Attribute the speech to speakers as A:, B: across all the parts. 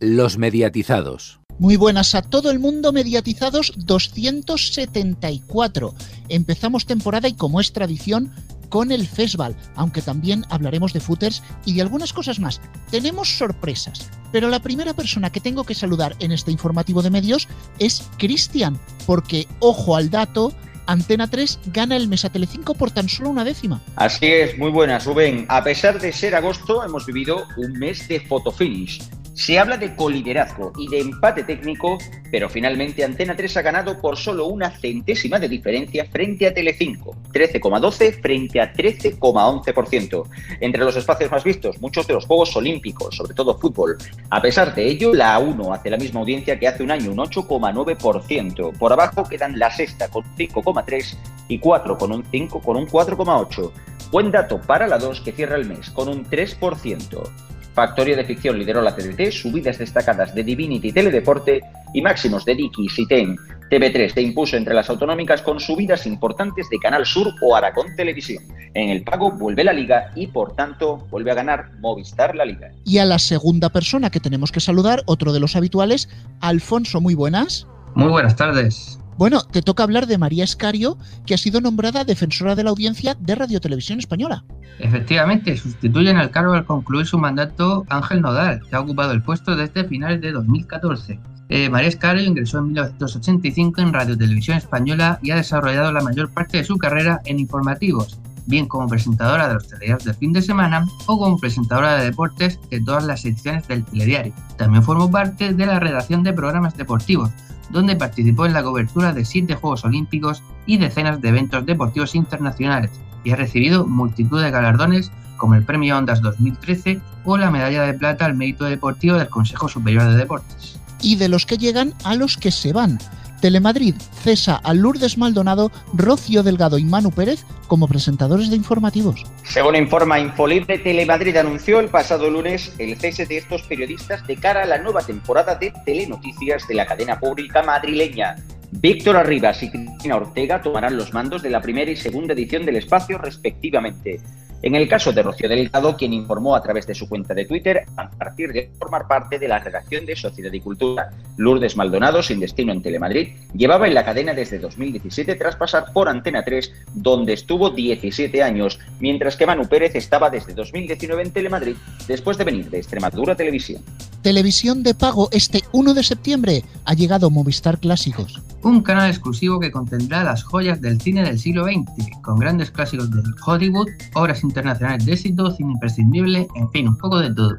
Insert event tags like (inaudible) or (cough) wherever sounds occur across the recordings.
A: Los mediatizados.
B: Muy buenas a todo el mundo, mediatizados 274. Empezamos temporada y como es tradición, con el festival, aunque también hablaremos de footers y de algunas cosas más. Tenemos sorpresas, pero la primera persona que tengo que saludar en este informativo de medios es Cristian, porque ojo al dato, Antena 3 gana el Mesa Telecinco por tan solo una décima.
C: Así es, muy buenas, Rubén. A pesar de ser agosto, hemos vivido un mes de fotofinish se habla de coliderazgo y de empate técnico, pero finalmente Antena 3 ha ganado por solo una centésima de diferencia frente a Telecinco, 13,12 frente a 13,11%. Entre los espacios más vistos, muchos de los Juegos Olímpicos, sobre todo fútbol. A pesar de ello, la A1 hace la misma audiencia que hace un año, un 8,9%. Por abajo quedan la sexta con 5,3 y 4 con un 5 con un 4,8. Buen dato para la 2 que cierra el mes con un 3%. Factoría de Ficción lideró la TDT, subidas destacadas de Divinity Teledeporte y máximos de Dickies y TEN. TV3 se impuso entre las autonómicas con subidas importantes de Canal Sur o Aragón Televisión. En el pago vuelve la liga y por tanto vuelve a ganar Movistar la liga.
B: Y a la segunda persona que tenemos que saludar, otro de los habituales, Alfonso, muy buenas.
D: Muy buenas tardes.
B: Bueno, te toca hablar de María Escario, que ha sido nombrada defensora de la audiencia de Radio Televisión Española.
D: Efectivamente, sustituye en el cargo al concluir su mandato Ángel Nodal, que ha ocupado el puesto desde finales de 2014. Eh, María Escario ingresó en 1985 en Radio Televisión Española y ha desarrollado la mayor parte de su carrera en informativos, bien como presentadora de los telediarios de fin de semana o como presentadora de deportes de todas las secciones del telediario. También formó parte de la redacción de programas deportivos, donde participó en la cobertura de siete Juegos Olímpicos y decenas de eventos deportivos internacionales, y ha recibido multitud de galardones como el Premio Ondas 2013 o la Medalla de Plata al Mérito Deportivo del Consejo Superior de Deportes.
B: Y de los que llegan a los que se van. Telemadrid cesa a Lourdes Maldonado, Rocío Delgado y Manu Pérez como presentadores de informativos.
C: Según informa Infolibre, Telemadrid anunció el pasado lunes el cese de estos periodistas de cara a la nueva temporada de Telenoticias de la cadena pública madrileña. Víctor Arribas y Cristina Ortega tomarán los mandos de la primera y segunda edición del espacio respectivamente. En el caso de Rocío Delgado, quien informó a través de su cuenta de Twitter a partir de formar parte de la redacción de Sociedad y Cultura. Lourdes Maldonado, sin destino en Telemadrid, llevaba en la cadena desde 2017 tras pasar por Antena 3, donde estuvo 17 años, mientras que Manu Pérez estaba desde 2019 en Telemadrid, después de venir de Extremadura Televisión.
B: Televisión de pago este 1 de septiembre ha llegado Movistar Clásicos.
D: Un canal exclusivo que contendrá las joyas del cine del siglo XX, con grandes clásicos de Hollywood, obras internacionales de éxito, cine imprescindible, en fin, un poco de todo.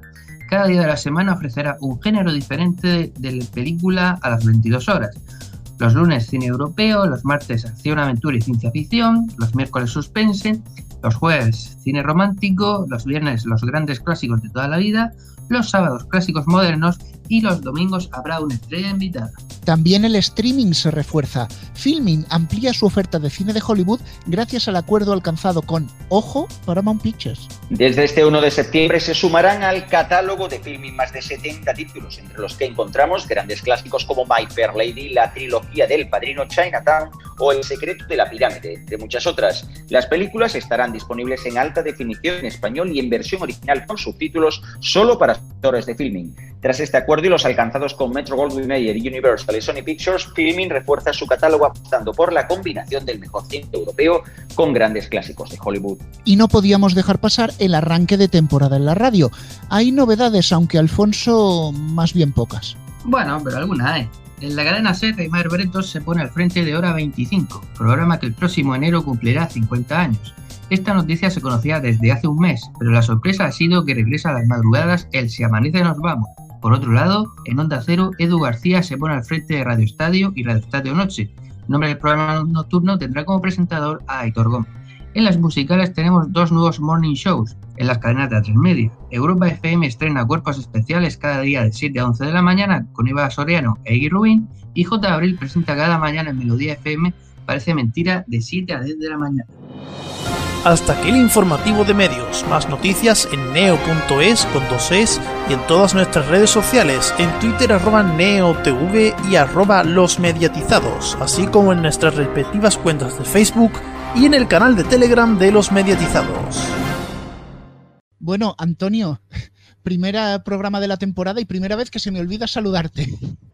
D: Cada día de la semana ofrecerá un género diferente de la película a las 22 horas. Los lunes cine europeo, los martes acción, aventura y ciencia ficción, los miércoles suspense, los jueves cine romántico, los viernes los grandes clásicos de toda la vida, los sábados clásicos modernos y los domingos habrá una estrella invitada.
B: También el streaming se refuerza. Filming amplía su oferta de cine de Hollywood gracias al acuerdo alcanzado con, ojo, Paramount Pictures.
C: Desde este 1 de septiembre se sumarán al catálogo de Filming más de 70 títulos, entre los que encontramos grandes clásicos como My Fair Lady, la trilogía del Padrino Chinatown o El secreto de la pirámide, entre muchas otras. Las películas estarán disponibles en alta definición en español y en versión original con subtítulos solo para actores de filming. Tras este acuerdo y los alcanzados con Metro Goldwyn Mayer, Universal y Sony Pictures, Filming refuerza su catálogo apostando por la combinación del mejor cine europeo con grandes clásicos de Hollywood.
B: Y no podíamos dejar pasar el arranque de temporada en la radio. Hay novedades, aunque Alfonso, más bien pocas.
D: Bueno, pero alguna hay. En la cadena SER, Aymar Bretos se pone al frente de Hora 25, programa que el próximo enero cumplirá 50 años. Esta noticia se conocía desde hace un mes, pero la sorpresa ha sido que regresa a las madrugadas el Si amanece nos vamos, por otro lado, en Onda Cero, Edu García se pone al frente de Radio Estadio y Radio Estadio Noche. El nombre del programa nocturno tendrá como presentador a Aitor Gómez. En las musicales tenemos dos nuevos morning shows en las cadenas de A3 Media. Europa FM estrena cuerpos especiales cada día de 7 a 11 de la mañana con Eva Soriano e Iggy Rubin y J. Abril presenta cada mañana en Melodía FM Parece Mentira de 7 a 10 de la mañana.
E: Hasta aquí el informativo de medios. Más noticias en neo.es con dos es y en todas nuestras redes sociales, en Twitter arroba neotv y arroba los mediatizados, así como en nuestras respectivas cuentas de Facebook y en el canal de Telegram de los mediatizados.
B: Bueno, Antonio, Primera programa de la temporada y primera vez que se me olvida saludarte.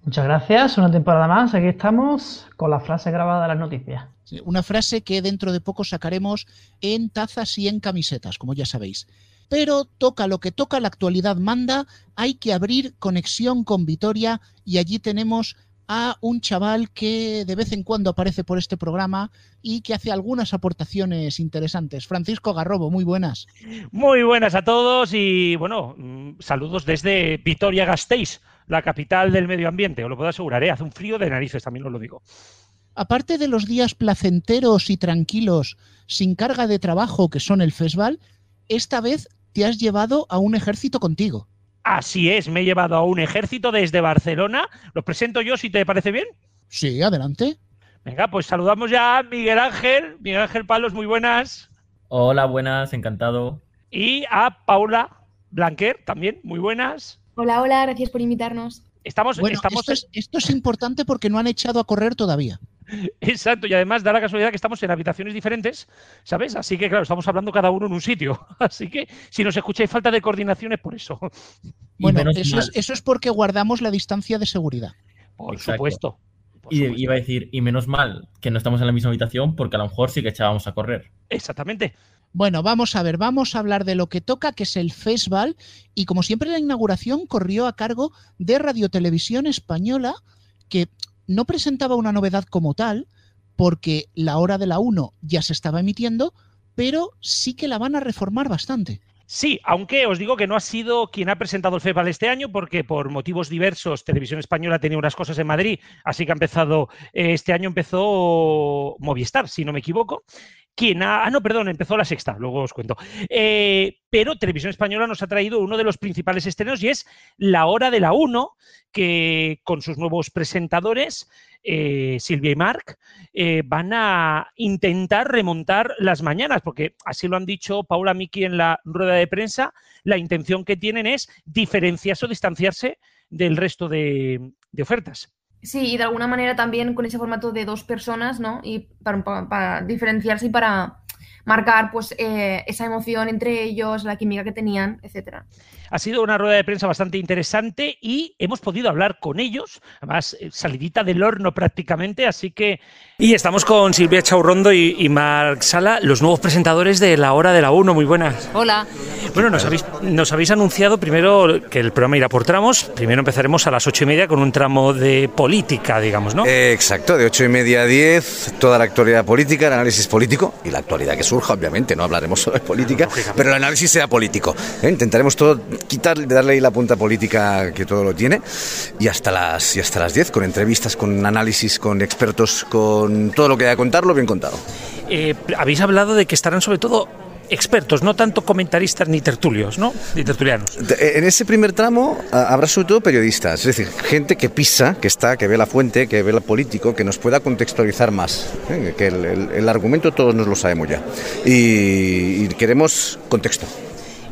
F: Muchas gracias, una temporada más. Aquí estamos con la frase grabada de las noticias.
B: Una frase que dentro de poco sacaremos en tazas y en camisetas, como ya sabéis. Pero toca lo que toca, la actualidad manda, hay que abrir conexión con Vitoria y allí tenemos a un chaval que de vez en cuando aparece por este programa y que hace algunas aportaciones interesantes. Francisco Garrobo, muy buenas.
G: Muy buenas a todos y bueno, mm, saludos desde Vitoria Gasteiz, la capital del medio ambiente, os lo puedo asegurar, ¿eh? hace un frío de narices, también os lo digo.
B: Aparte de los días placenteros y tranquilos, sin carga de trabajo que son el festival, esta vez te has llevado a un ejército contigo.
G: Así es, me he llevado a un ejército desde Barcelona. Los presento yo, si te parece bien.
B: Sí, adelante.
G: Venga, pues saludamos ya a Miguel Ángel. Miguel Ángel Palos, muy buenas.
H: Hola, buenas, encantado.
G: Y a Paula Blanquer, también, muy buenas.
I: Hola, hola, gracias por invitarnos.
G: Estamos,
B: bueno,
G: estamos...
B: Esto, es, esto es importante porque no han echado a correr todavía. (laughs)
G: Exacto, y además da la casualidad que estamos en habitaciones diferentes, ¿sabes? Así que, claro, estamos hablando cada uno en un sitio. (laughs) Así que si nos escucháis falta de coordinación es por eso. (laughs)
B: Bueno, eso es, eso es, porque guardamos la distancia de seguridad.
G: Por Exacto. supuesto.
H: Por y supuesto. iba a decir, y menos mal que no estamos en la misma habitación porque a lo mejor sí que echábamos a correr.
G: Exactamente.
B: Bueno, vamos a ver, vamos a hablar de lo que toca, que es el festival, y como siempre la inauguración corrió a cargo de Radio Televisión Española, que no presentaba una novedad como tal, porque la hora de la 1 ya se estaba emitiendo, pero sí que la van a reformar bastante.
G: Sí, aunque os digo que no ha sido quien ha presentado el FEPAL este año, porque por motivos diversos Televisión Española tenía unas cosas en Madrid, así que ha empezado, eh, este año empezó Movistar, si no me equivoco. Quien ha, ah, no, perdón, empezó la sexta, luego os cuento. Eh, pero Televisión Española nos ha traído uno de los principales estrenos y es La Hora de la 1, que con sus nuevos presentadores, eh, Silvia y Marc, eh, van a intentar remontar las mañanas, porque así lo han dicho Paula Miki en la rueda de prensa, la intención que tienen es diferenciarse o distanciarse del resto de ofertas.
I: Sí, y de alguna manera también con ese formato de dos personas, ¿no? Y para, para, diferenciarse y para marcar pues eh, esa emoción entre ellos, la química que tenían, etcétera.
G: Ha sido una rueda de prensa bastante interesante y hemos podido hablar con ellos, además eh, salidita del horno prácticamente, así que... Y estamos con Silvia Chaurrondo y, y Marc Sala, los nuevos presentadores de La Hora de la 1, muy buenas.
J: Hola.
G: Bueno, nos habéis, nos habéis anunciado primero que el programa irá por tramos, primero empezaremos a las ocho y media con un tramo de política, digamos, ¿no?
K: Eh, exacto, de ocho y media a diez, toda la actualidad política, el análisis político y la actualidad que surja, obviamente, no hablaremos solo de política, pero el análisis sea político. ¿eh? Intentaremos todo quitar, darle ahí la punta política que todo lo tiene y hasta las y hasta las 10 con entrevistas, con análisis, con expertos, con todo lo que haya que contarlo bien contado.
G: Eh, habéis hablado de que estarán sobre todo expertos, no tanto comentaristas ni tertulios, ¿no? Ni tertulianos.
K: En ese primer tramo habrá sobre todo periodistas, es decir, gente que pisa, que está, que ve la fuente, que ve el político, que nos pueda contextualizar más. ¿eh? Que el, el, el, argumento todos nos lo sabemos ya. Y, y queremos contexto.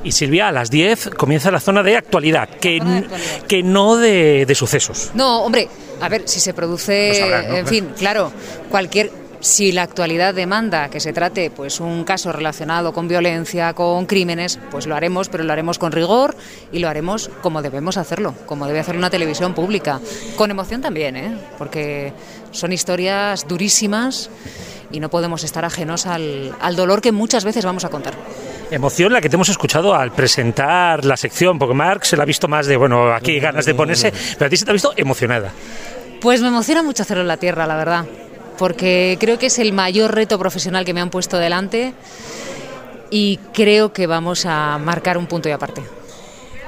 G: Y Silvia, a las 10 comienza la zona de actualidad, que, de actualidad. que no de, de, sucesos.
J: No, hombre, a ver, si se produce, no sabrán, ¿no? en fin, claro, cualquier si la actualidad demanda que se trate pues un caso relacionado con violencia, con crímenes, pues lo haremos, pero lo haremos con rigor y lo haremos como debemos hacerlo, como debe hacer una televisión pública. Con emoción también, ¿eh? porque son historias durísimas y no podemos estar ajenos al, al dolor que muchas veces vamos a contar.
G: Emoción la que te hemos escuchado al presentar la sección, porque Marc se la ha visto más de, bueno, aquí ganas de ponerse, pero a ti se te ha visto emocionada.
J: Pues me emociona mucho hacerlo en la tierra, la verdad porque creo que es el mayor reto profesional que me han puesto delante y creo que vamos a marcar un punto y aparte.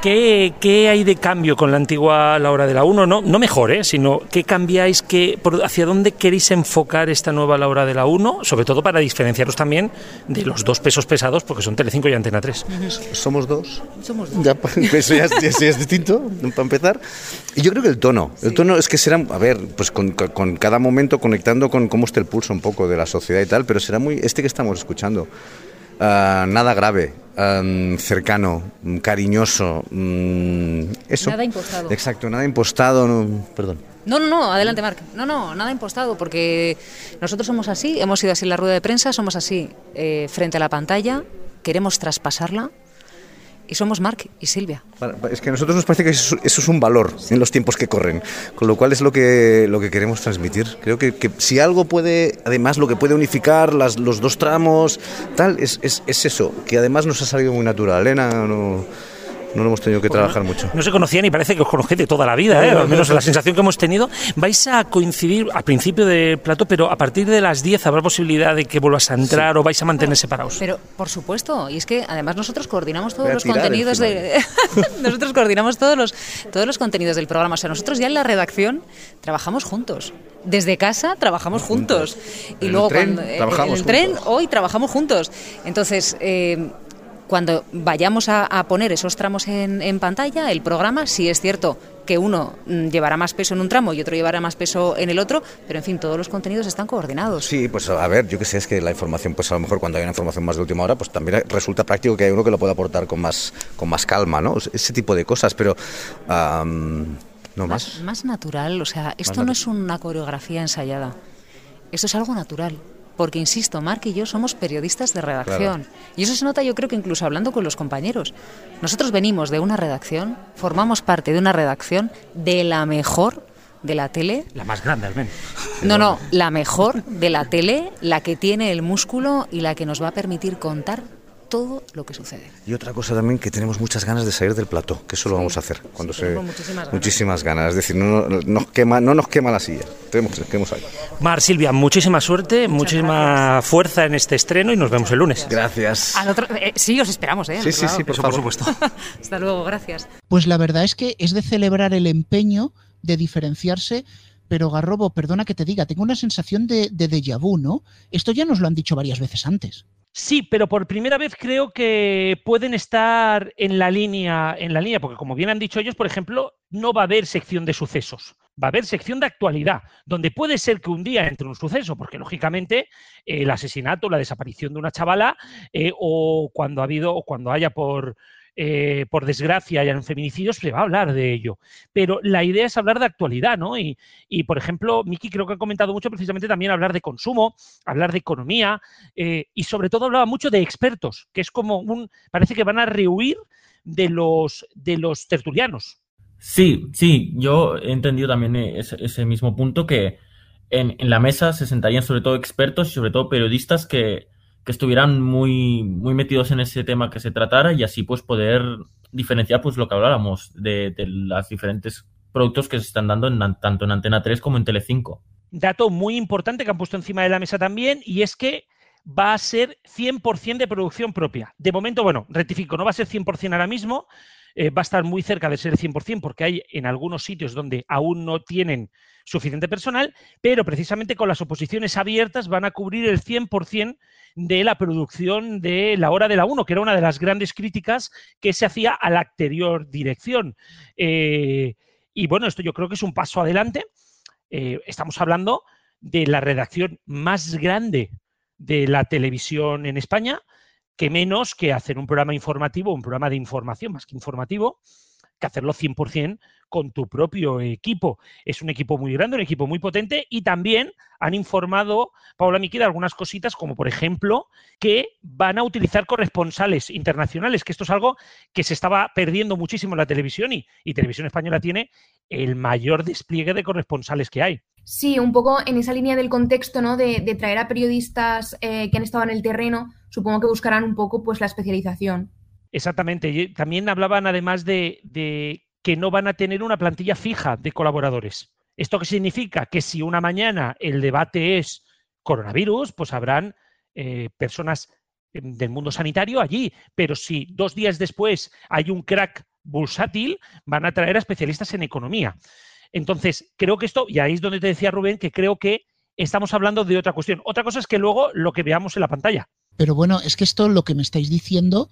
G: ¿Qué, ¿Qué, hay de cambio con la antigua La Hora de la 1? No, no mejor, ¿eh? sino ¿qué cambiáis? Qué, por, ¿Hacia dónde queréis enfocar esta nueva La Hora de la 1? Sobre todo para diferenciaros también de los dos pesos pesados, porque son Telecinco y Antena 3.
K: Somos dos.
J: Somos dos.
K: Ya, eso ya, ya, ya es distinto, para empezar. Y yo creo que el tono. El tono es que será, a ver, pues con, con, cada momento conectando con cómo está el pulso un poco de la sociedad y tal, pero será muy este que estamos escuchando. Uh, nada grave, um, cercano, cariñoso, um, eso.
J: Nada impostado.
K: Exacto, nada impostado, no, perdón.
J: No, no, no, adelante, Marc. No, no, nada impostado, porque nosotros somos así, hemos sido así en la rueda de prensa, somos así eh, frente a la pantalla, queremos traspasarla Y somos Marc y Silvia.
K: Es que a nosotros nos parece que eso, es un valor en los tiempos que corren, con lo cual es lo que, lo que queremos transmitir. Creo que, que si algo puede, además lo que puede unificar las, los dos tramos, tal, es, es, es, eso, que además nos ha salido muy natural. Elena no no lo hemos tenido que trabajar mucho.
G: No se conocían y parece que os conocéis de toda la vida, ¿eh? al menos la (laughs) sensación que hemos tenido. Vais a coincidir al principio del plato, pero a partir de las 10 habrá posibilidad de que vuelvas a entrar o vais a mantener separados.
J: Pero, por supuesto, y es que además nosotros coordinamos todos los contenidos de... (laughs) (laughs) nosotros coordinamos todos los, todos los contenidos del programa. O sea, nosotros ya en la redacción trabajamos juntos. Desde casa trabajamos juntos. Y luego cuando en el tren hoy trabajamos juntos. Entonces, eh, cuando vayamos a, poner esos tramos en, pantalla, el programa, sí es cierto que uno mm, llevará más peso en un tramo y otro llevará más peso en el otro, pero en fin, todos los contenidos están coordinados.
K: Sí, pues a ver, yo que sé, es que la información, pues a lo mejor cuando hay una información más de última hora, pues también resulta práctico que hay uno que lo pueda aportar con más, con más calma, ¿no? Ese tipo de cosas, pero... no más.
J: Más natural, o sea, esto no es una coreografía ensayada, esto es algo natural porque insisto, Mark y yo somos periodistas de redacción. Y eso se nota yo creo que incluso hablando con los compañeros. Nosotros venimos de una redacción, formamos parte de una redacción de la mejor de la tele.
G: La más grande, al menos.
J: No, no, la mejor de la tele, la que tiene el músculo y la que nos va a permitir contar todo lo que sucede.
K: Y otra cosa también que tenemos muchas ganas de salir del plató, que eso lo vamos a hacer cuando se muchísimas ganas. Es decir, no, nos quema, no nos quema la silla. Tenemos, queremos ahí.
G: Mar Silvia, muchísima suerte, muchísima fuerza en este estreno y nos vemos el lunes.
K: Gracias.
J: Eh, sí, os esperamos, ¿eh?
K: Sí, sí, sí, por, por supuesto. (laughs)
J: Hasta luego, gracias.
B: Pues la verdad es que es de celebrar el empeño de diferenciarse pero Garrobo, perdona que te diga, tengo una sensación de, de déjà vu, ¿no? Esto ya nos lo han dicho varias veces antes.
G: Sí, pero por primera vez creo que pueden estar en la línea, en la línea, porque como bien han dicho ellos, por ejemplo, no va a haber sección de sucesos, va a haber sección de actualidad, donde puede ser que un día entre un suceso, porque lógicamente el asesinato, la desaparición de una chavala, eh, o cuando ha habido, o cuando haya por eh, por desgracia, hayan feminicidios, se va a hablar de ello. Pero la idea es hablar de actualidad, ¿no? Y, por ejemplo, Miki creo que ha comentado mucho precisamente también hablar de consumo, hablar de economía eh, y sobre todo hablaba mucho de expertos, que es como un, parece que van a rehuir de los, de los tertulianos.
H: Sí, sí, yo he entendido también ese, mismo punto que en, en, la mesa se sentarían sobre todo expertos y sobre todo periodistas que, que estuvieran muy, muy metidos en ese tema que se tratara y así pues poder diferenciar pues lo que hablábamos de, de los diferentes productos que se están dando en, tanto en Antena 3 como en Telecinco.
G: Dato muy importante que han puesto encima de la mesa también y es que va a ser 100% de producción propia. De momento, bueno, rectifico, no va a ser 100% ahora mismo, eh, va a estar muy cerca de ser 100% porque hay en algunos sitios donde aún no tienen suficiente personal, pero precisamente con las oposiciones abiertas van a cubrir el 100% de la producción de la hora de la 1, que era una de las grandes críticas que se hacía a la anterior dirección. Eh, y bueno, esto yo creo que es un paso adelante. Eh, estamos hablando de la redacción más grande de la televisión en España, que menos que hacer un programa informativo, un programa de información más que informativo, que hacerlo 100% con tu propio equipo. Es un equipo muy grande, un equipo muy potente y también han informado, Paula Miki, de algunas cositas, como por ejemplo que van a utilizar corresponsales internacionales, que esto es algo que se estaba perdiendo muchísimo en la televisión y, Televisión Española tiene el mayor despliegue de corresponsales que hay.
I: Sí, un poco en esa línea del contexto, ¿no? De, traer a periodistas eh, que han estado en el terreno, supongo que buscarán un poco pues la especialización.
G: Exactamente. También hablaban además de, que no van a tener una plantilla fija de colaboradores. ¿Esto qué significa? Que si una mañana el debate es coronavirus, pues habrán eh, personas em, del mundo sanitario allí, pero si dos días después hay un crack bursátil, van a traer a especialistas en economía. Entonces, creo que esto, y ahí es donde te decía Rubén, que creo que estamos hablando de otra cuestión. Otra cosa es que luego lo que veamos en la pantalla.
B: Pero bueno, es que esto lo que me estáis diciendo,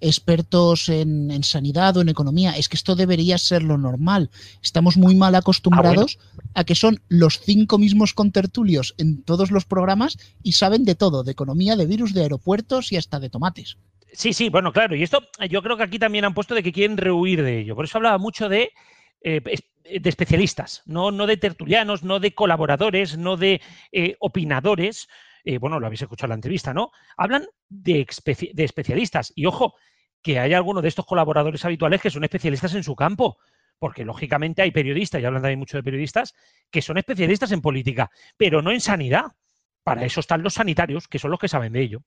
B: expertos en, sanidad o en economía, es que esto debería ser lo normal. Estamos muy mal acostumbrados ah, a que son los cinco mismos contertulios en todos los programas y saben de todo, de economía, de virus, de aeropuertos y hasta de tomates.
G: Sí, sí, bueno, claro. Y esto yo creo que aquí también han puesto de que quieren rehuir de ello. Por eso hablaba mucho de, eh, de especialistas, no, no de tertulianos, no de colaboradores, no de eh, opinadores, eh, bueno, lo habéis escuchado en la entrevista, ¿no? Hablan de, de especialistas. Y ojo, que hay algunos de estos colaboradores habituales que son especialistas en su campo. Porque lógicamente hay periodistas, y hablan también mucho de periodistas, que son especialistas en política, pero no en sanidad. Para eso están los sanitarios, que son los que saben de ello.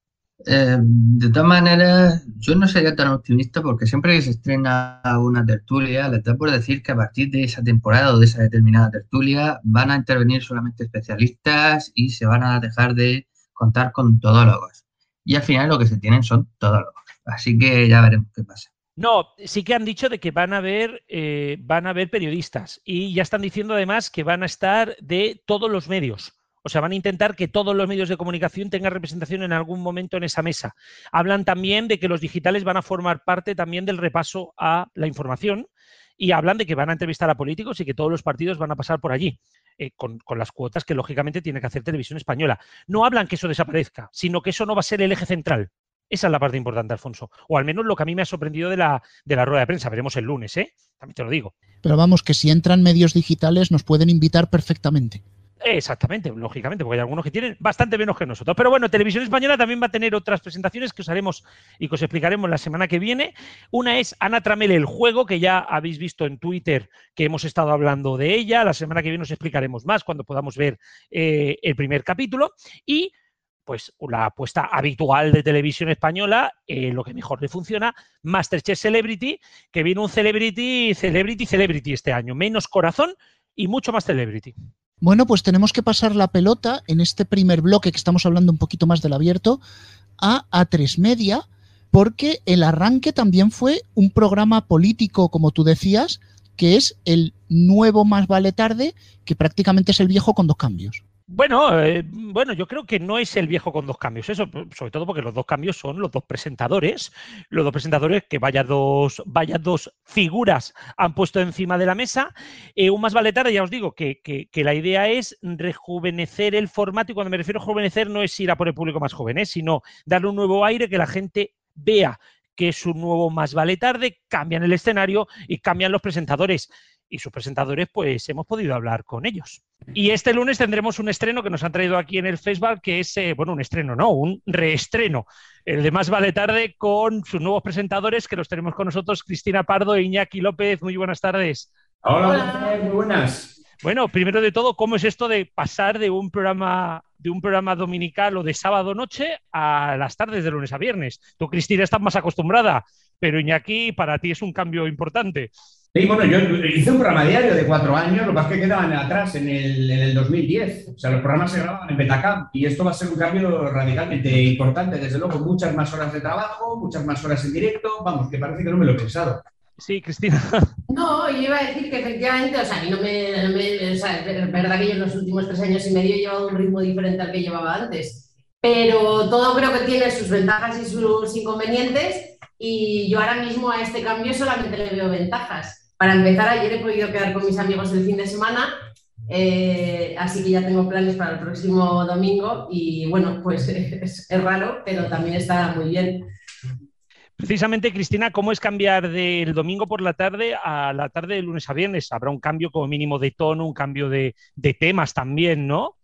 D: Eh, de todas maneras, yo no sería tan optimista porque siempre que se estrena una tertulia, les da por decir que a partir de esa temporada o de esa determinada tertulia van a intervenir solamente especialistas y se van a dejar de contar con todólogos. Y al final lo que se tienen son todólogos. Así que ya veremos qué pasa.
G: No, sí que han dicho de que van a ver, eh, van a haber periodistas y ya están diciendo además que van a estar de todos los medios. O sea, van a intentar que todos los medios de comunicación tengan representación en algún momento en esa mesa. Hablan también de que los digitales van a formar parte también del repaso a la información y hablan de que van a entrevistar a políticos y que todos los partidos van a pasar por allí. Eh, con, las cuotas que lógicamente tiene que hacer Televisión Española. No hablan que eso desaparezca, sino que eso no va a ser el eje central. Esa es la parte importante, Alfonso. O al menos lo que a mí me ha sorprendido de la, de la rueda de prensa. Veremos el lunes, ¿eh? También te lo digo.
B: Pero vamos, que si entran medios digitales nos pueden invitar perfectamente.
G: Exactamente, lógicamente, porque hay algunos que tienen bastante menos que nosotros. Pero bueno, Televisión Española también va a tener otras presentaciones que os haremos y que os explicaremos la semana que viene. Una es Ana Tramele, el juego, que ya habéis visto en Twitter que hemos estado hablando de ella. La semana que viene os explicaremos más cuando podamos ver eh, el primer capítulo. Y pues la apuesta habitual de televisión española, eh, lo que mejor le funciona, Masterchef Celebrity, que viene un Celebrity, Celebrity, Celebrity este año, menos corazón y mucho más Celebrity.
B: Bueno, pues tenemos que pasar la pelota en este primer bloque que estamos hablando un poquito más del abierto a A3 Media, porque el arranque también fue un programa político, como tú decías, que es el nuevo Más Vale Tarde, que prácticamente es el viejo con dos cambios.
G: Bueno, eh, bueno, yo creo que no es el viejo con dos cambios, eso, sobre todo porque los dos cambios son los dos presentadores, los dos presentadores que vaya dos, vaya dos figuras han puesto encima de la mesa. Eh, un más vale tarde, ya os digo, que, que, la idea es rejuvenecer el formato, y cuando me refiero a rejuvenecer no es ir a por el público más joven, sino darle un nuevo aire, que la gente vea que es un nuevo más vale tarde, cambian el escenario y cambian los presentadores y sus presentadores, pues hemos podido hablar con ellos. Y este lunes tendremos un estreno que nos han traído aquí en el Facebook, que es, eh, bueno, un estreno, no, un reestreno, el de Más Vale Tarde con sus nuevos presentadores, que los tenemos con nosotros, Cristina Pardo e Iñaki López. Muy buenas tardes.
L: Hola, muy buenas.
G: Bueno, primero de todo, ¿cómo es esto de pasar de un programa de un programa dominical o de sábado noche a las tardes de lunes a viernes? Tú, Cristina, estás más acostumbrada, pero Iñaki, para ti es un cambio importante.
L: Sí, bueno, yo hice un programa diario de cuatro años, lo es que quedaban atrás en el, en el 2010. O sea, los programas se grababan en Betacam y esto va a ser un cambio radicalmente importante. Desde luego, muchas más horas de trabajo, muchas más horas en directo. Vamos, que parece que no me lo he pensado.
G: Sí, Cristina. (laughs)
M: No, yo iba a decir que efectivamente, o sea, a mí no me, o sea, es verdad que yo en los últimos tres años y medio he llevado un ritmo diferente al que llevaba antes, pero todo creo que tiene sus ventajas y sus inconvenientes y yo ahora mismo a este cambio solamente le veo ventajas. Para empezar, ayer he podido quedar con mis amigos el fin de semana, eh, así que ya tengo planes para el próximo domingo y bueno, pues (laughs) es, raro, pero también está muy bien.
G: Precisamente, Cristina, ¿cómo es cambiar del domingo por la tarde a la tarde de lunes a viernes? Habrá un cambio como mínimo de tono, un cambio de, temas también, ¿no?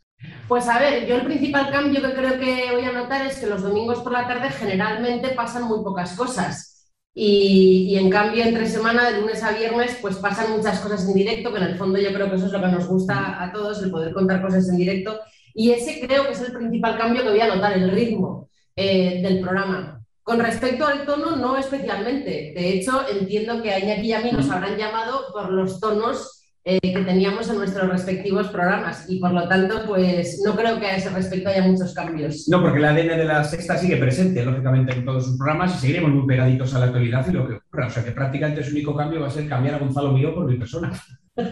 M: Pues a ver, yo el principal cambio que creo que voy a notar es que los domingos por la tarde generalmente pasan muy pocas cosas. Y, en cambio, entre semana, de lunes a viernes, pues pasan muchas cosas en directo, que en el fondo yo creo que eso es lo que nos gusta a todos, el poder contar cosas en directo. Y ese creo que es el principal cambio que voy a notar, el ritmo eh, del programa. Con respecto al tono, no especialmente. De hecho, entiendo que a Iñaki y a mí nos habrán llamado por los tonos eh, que teníamos en nuestros respectivos programas y por lo tanto, pues no creo que a ese respecto haya muchos cambios.
L: No, porque el ADN de la sexta sigue presente, lógicamente, en todos sus programas y seguiremos muy pegaditos a la actualidad y lo que ocurra. O sea que prácticamente su único cambio va a ser cambiar a Gonzalo Mío por mi persona. (laughs) (laughs)
M: no,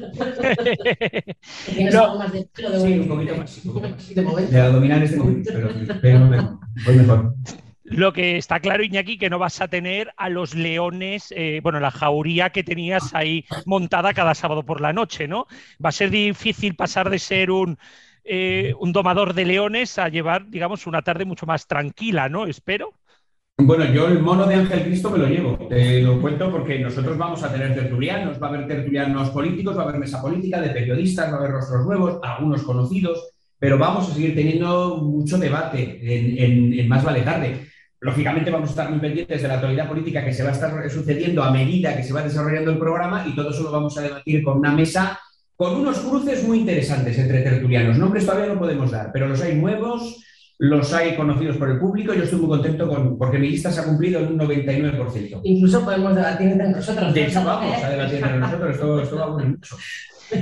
L: sí, un poquito más. Un poquito más. De, de dominar este momento, pero, pero mejor, voy mejor.
G: Lo que está claro, Iñaki, que no vas a tener a los leones, eh, bueno, la jauría que tenías ahí montada cada sábado por la noche, ¿no? Va a ser difícil pasar de ser un, eh, un domador de leones a llevar, digamos, una tarde mucho más tranquila, ¿no? Espero.
L: Bueno, yo el mono de Ángel Cristo me lo llevo. Te lo cuento porque nosotros vamos a tener tertulianos, va a haber tertulianos políticos, va a haber mesa política de periodistas, va a haber rostros nuevos, algunos conocidos, pero vamos a seguir teniendo mucho debate en, en Más Vale Tarde. Lógicamente vamos a estar muy pendientes de la actualidad política que se va a estar sucediendo a medida que se va desarrollando el programa y todo eso lo vamos a debatir con una mesa con unos cruces muy interesantes entre tertulianos. Nombres todavía no podemos dar, pero los hay nuevos, los hay conocidos por el público. Yo estoy muy contento con, porque mi lista se ha cumplido en un 99%.
M: Incluso podemos debatir entre nosotros.
L: De hecho, vamos a debatir entre nosotros. Esto, esto va a mucho.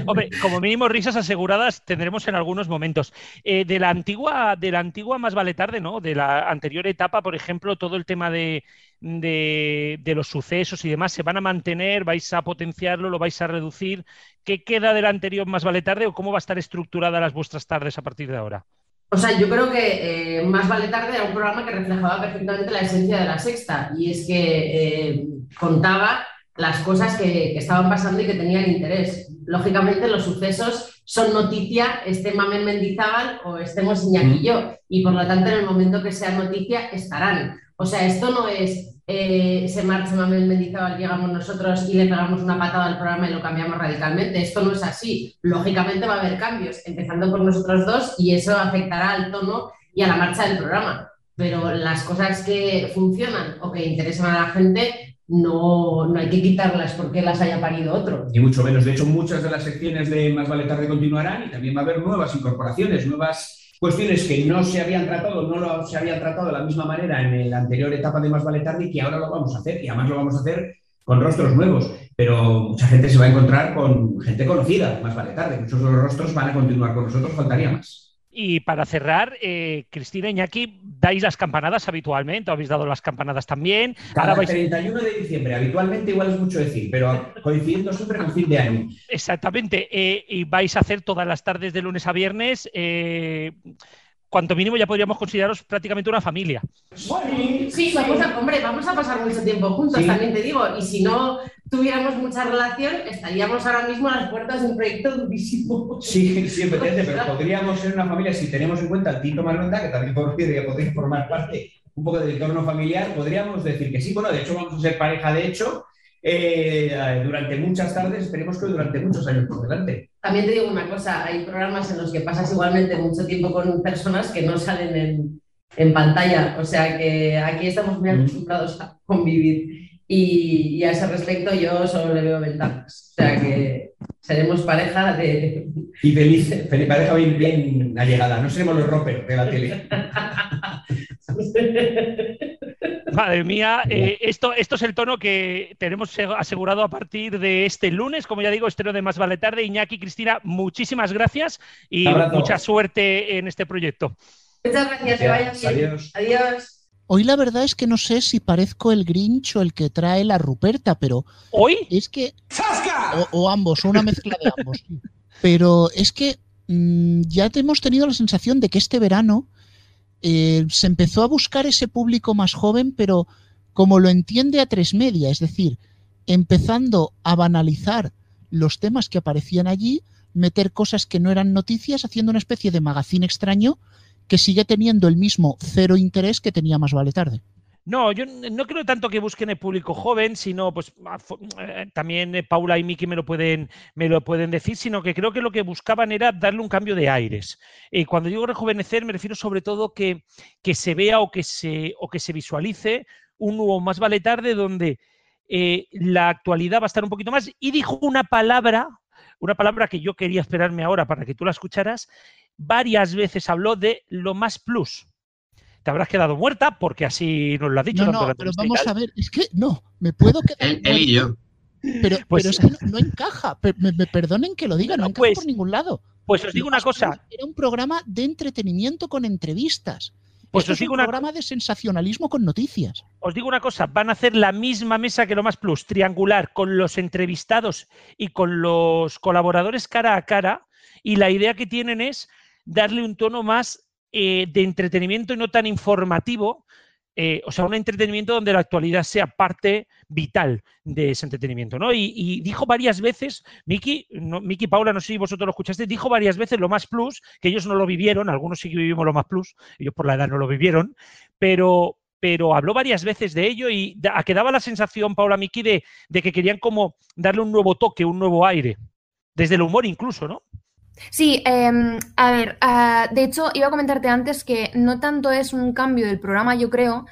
G: Hombre, como mínimo risas aseguradas tendremos en algunos momentos. Eh, de la antigua, de la antigua más vale tarde, ¿no? De la anterior etapa, por ejemplo, todo el tema de, de, los sucesos y demás, ¿se van a mantener? ¿Vais a potenciarlo? ¿Lo vais a reducir? ¿Qué queda de la anterior más vale tarde o cómo va a estar estructurada las vuestras tardes a partir de ahora?
M: O sea, yo creo que eh, Más vale tarde era un programa que reflejaba perfectamente la esencia de la sexta y es que eh, contaba las cosas que, que, estaban pasando y que tenían interés. Lógicamente los sucesos son noticia, esté Mamen Mendizábal o estemos Iñaki y yo, y por lo tanto en el momento que sea noticia estarán. O sea, esto no es eh, se marcha Mamen Mendizábal, llegamos nosotros y le pegamos una patada al programa y lo cambiamos radicalmente. Esto no es así. Lógicamente va a haber cambios, empezando por nosotros dos, y eso afectará al tono y a la marcha del programa. Pero las cosas que funcionan o que interesan a la gente no, no hay que quitarlas porque las haya parido otro.
L: Ni mucho menos. De hecho, muchas de las secciones de Más vale tarde continuarán y también va a haber nuevas incorporaciones, nuevas cuestiones que no se habían tratado, no se habían tratado de la misma manera en la anterior etapa de Más vale tarde y que ahora lo vamos a hacer. Y además lo vamos a hacer con rostros nuevos. Pero mucha gente se va a encontrar con gente conocida, Más vale tarde. Muchos de los rostros van a continuar con nosotros, faltaría más.
G: Y para cerrar, eh, Cristina Iñaki, ¿dais las campanadas habitualmente? ¿Habéis dado las campanadas también?
L: Cada vais... 31 de diciembre, habitualmente igual es mucho decir, pero coincidiendo siempre con fin de año.
G: Exactamente. Eh, y vais a hacer todas las tardes de lunes a viernes. Eh, cuanto mínimo ya podríamos consideraros prácticamente una familia.
M: Sí, sí, vamos a, hombre, vamos a pasar mucho tiempo juntos, sí. también te digo, y si no tuviéramos mucha relación, estaríamos ahora mismo a las puertas de un proyecto durísimo.
L: Sí, sí, efectivamente, pero podríamos ser una familia si tenemos en cuenta al Tito Marmenta, que también podría, podría formar parte un poco del entorno familiar, podríamos decir que sí, bueno, de hecho vamos a ser pareja de hecho, eh, durante muchas tardes, esperemos que durante muchos años por delante.
M: También te digo una cosa, hay programas en los que pasas igualmente mucho tiempo con personas que no salen en, en pantalla, o sea que aquí estamos muy acostumbrados a convivir. Y, y, a ese respecto yo solo le veo ventajas, o sea que seremos pareja de...
L: Y feliz, feliz pareja bien, bien allegada, no seremos los rompers de la tele. (laughs)
G: Madre mía, eh, esto, esto es el tono que tenemos asegurado a partir de este lunes. Como ya digo, estreno de Más Vale Tarde. Iñaki, Cristina, muchísimas gracias y mucha suerte en este proyecto.
M: Muchas gracias, que vayan bien.
L: Adiós.
M: Adiós.
B: Hoy la verdad es que no sé si parezco el Grinch o el que trae la Ruperta, pero
G: ¿Hoy?
B: es que o, o ambos, o una mezcla de ambos. Pero es que mmm, ya hemos tenido la sensación de que este verano eh, se empezó a buscar ese público más joven, pero como lo entiende a tres media, es decir, empezando a banalizar los temas que aparecían allí, meter cosas que no eran noticias, haciendo una especie de magazine extraño que sigue teniendo el mismo cero interés que tenía más vale tarde.
G: No, yo no creo tanto que busquen el público joven, sino pues eh, también eh, Paula y Miki me lo pueden me lo pueden decir, sino que creo que lo que buscaban era darle un cambio de aires. Y cuando digo rejuvenecer me refiero sobre todo que, que se vea o que se o que se visualice un nuevo más vale tarde donde eh, la actualidad va a estar un poquito más. Y dijo una palabra, una palabra que yo quería esperarme ahora para que tú la escucharas, varias veces habló de lo más plus te habrás quedado muerta porque así nos lo ha dicho.
B: No, no, pero vamos a ver, es que no, me puedo quedar.
N: él, él, y yo.
B: Pero, pues, pero es que no, no encaja, me, me, perdonen que lo diga, no, no encaja
G: pues,
B: por ningún lado.
G: Pues os digo una cosa.
B: Era un programa de entretenimiento con entrevistas.
G: Pues
B: Esto
G: os digo
B: es un
G: una
B: programa de sensacionalismo con noticias.
G: Os digo una cosa, van a hacer la misma mesa que lo más plus, triangular, con los entrevistados y con los colaboradores cara a cara, y la idea que tienen es darle un tono más eh, de entretenimiento y no tan informativo, eh, o sea, un entretenimiento donde la actualidad sea parte vital de ese entretenimiento, ¿no? Y, y dijo varias veces, Miki, Miki Paula, no sé si vosotros lo escuchaste, dijo varias veces lo más plus, que ellos no lo vivieron, algunos sí que vivimos lo más plus, ellos por la edad no lo vivieron, pero, pero habló varias veces de ello y da, que daba la sensación, Paula Miki, de, de que querían como darle un nuevo toque, un nuevo aire, desde el humor incluso, ¿no?
I: Sí, eh, a ver, uh, de hecho iba a comentarte antes que no tanto es un cambio del programa, yo creo,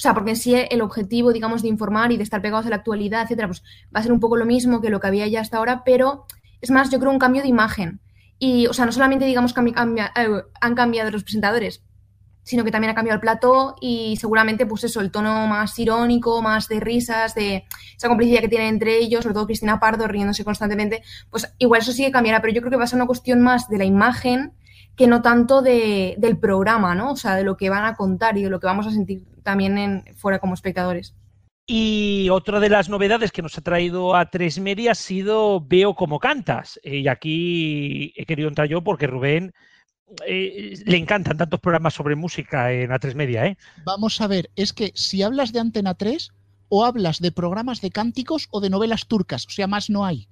I: sea, porque en sí el objetivo, digamos, de informar y de estar pegados a la actualidad, etcétera, pues va a ser un poco lo mismo que lo que había ya hasta ahora, pero es más, yo creo un cambio de imagen. Y, o sea, no solamente, digamos, eh, han cambiado los presentadores, sino que también ha cambiado el plató y seguramente, pues eso, el tono más irónico, más de risas, de esa complicidad que tienen entre ellos, sobre todo Cristina Pardo riéndose constantemente, pues igual eso sí que cambiará, pero yo creo que va a ser una cuestión más de la imagen que no tanto de, del programa, ¿no? O sea, de lo que van a contar y de lo que vamos a sentir también en, fuera como espectadores.
G: Y otra de las novedades que nos ha traído a Tres Media ha sido Veo como cantas. Eh, y aquí he querido entrar yo porque Rubén eh, le encantan tantos programas sobre música en A3 Media, ¿eh?
B: Vamos a ver, es que si hablas de Antena 3, o hablas de programas de cánticos o de novelas turcas, o sea, más no hay.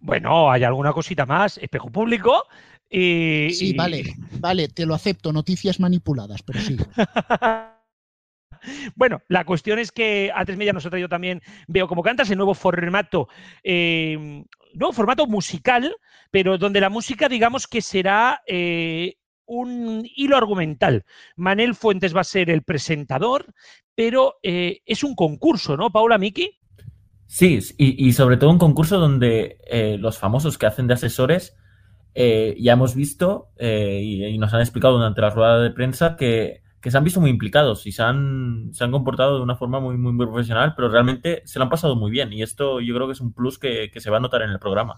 G: Bueno, hay alguna cosita más, espejo público. Y,
B: sí, vale, vale, te lo acepto, noticias manipuladas, pero sí. (laughs)
G: Bueno, la cuestión es que A3 Media nos ha traído también Veo como cantas, el nuevo formato, eh, nuevo formato musical pero donde la música, digamos que será eh, un hilo argumental. Manel Fuentes va a ser el presentador, pero eh, es un concurso, ¿no, Paula Miki?
H: Sí, y, sobre todo un concurso donde eh, los famosos que hacen de asesores ya hemos visto y, nos han explicado durante la rueda de prensa que, se han visto muy implicados y se han, se han comportado de una forma muy, muy, profesional, pero realmente se lo han pasado muy bien. Y esto yo creo que es un plus que se va a notar en el programa.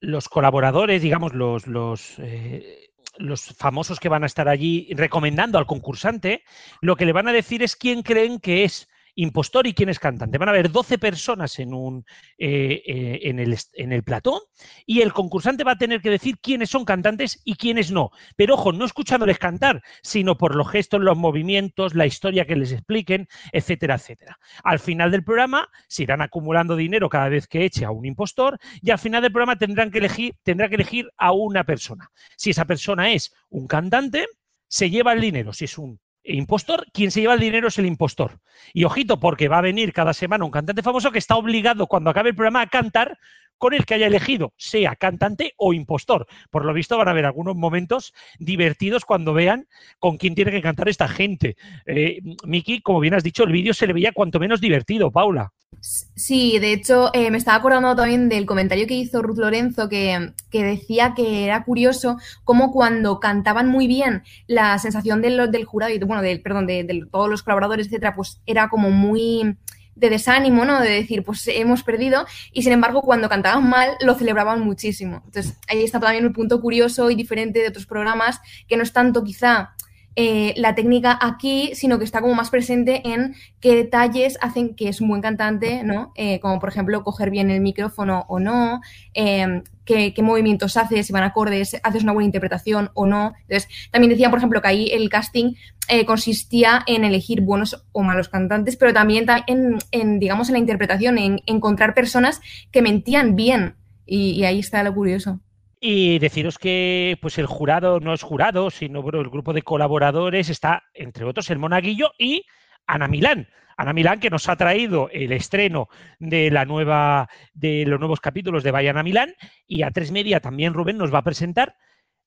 G: Los colaboradores, digamos, los, los, eh, los famosos que van a estar allí recomendando al concursante, lo que le van a decir es quién creen que es impostor y quién es cantante. Van a haber 12 personas en, un, eh, eh, en, el, en el platón y el concursante va a tener que decir quiénes son cantantes y quiénes no. Pero ojo, no escuchándoles cantar, sino por los gestos, los movimientos, la historia que les expliquen, etcétera, etcétera. Al final del programa se irán acumulando dinero cada vez que eche a un impostor y al final del programa tendrán que elegir, tendrá que elegir a una persona. Si esa persona es un cantante, se lleva el dinero. Si es un impostor, quien se lleva el dinero es el impostor. Y ojito, porque va a venir cada semana un cantante famoso que está obligado cuando acabe el programa a cantar con el que haya elegido, sea cantante o impostor. Por lo visto van a haber algunos momentos divertidos cuando vean con quién tiene que cantar esta gente. Eh, Miki, como bien has dicho, el vídeo se le veía cuanto menos divertido, Paula.
I: Sí, de hecho, eh, me estaba acordando también del comentario que hizo Ruth Lorenzo, que, decía que era curioso cómo cuando cantaban muy bien la sensación del, del jurado, y bueno, del, perdón, de, todos los colaboradores, etcétera, pues era como muy de desánimo, ¿no? De decir, pues hemos perdido, y sin embargo, cuando cantaban mal, lo celebraban muchísimo. Entonces, ahí está también un punto curioso y diferente de otros programas, que no es tanto quizá eh, la técnica aquí, sino que está como más presente en qué detalles hacen que es un buen cantante, ¿no? Eh, como por ejemplo coger bien el micrófono o no, em, qué, movimientos haces, si van acordes, haces una buena interpretación o no. Entonces, también decían, por ejemplo, que ahí el casting eh, consistía en elegir buenos o malos cantantes, pero también en, digamos, en la interpretación, en encontrar personas que mentían bien. y ahí está lo curioso.
G: Y deciros que pues el jurado no es jurado, sino bueno, el grupo de colaboradores está, entre otros, el Monaguillo y Ana Milán. Ana Milán, que nos ha traído el estreno de la nueva, de los nuevos capítulos de Bayana Milán, y a tres media también Rubén nos va a presentar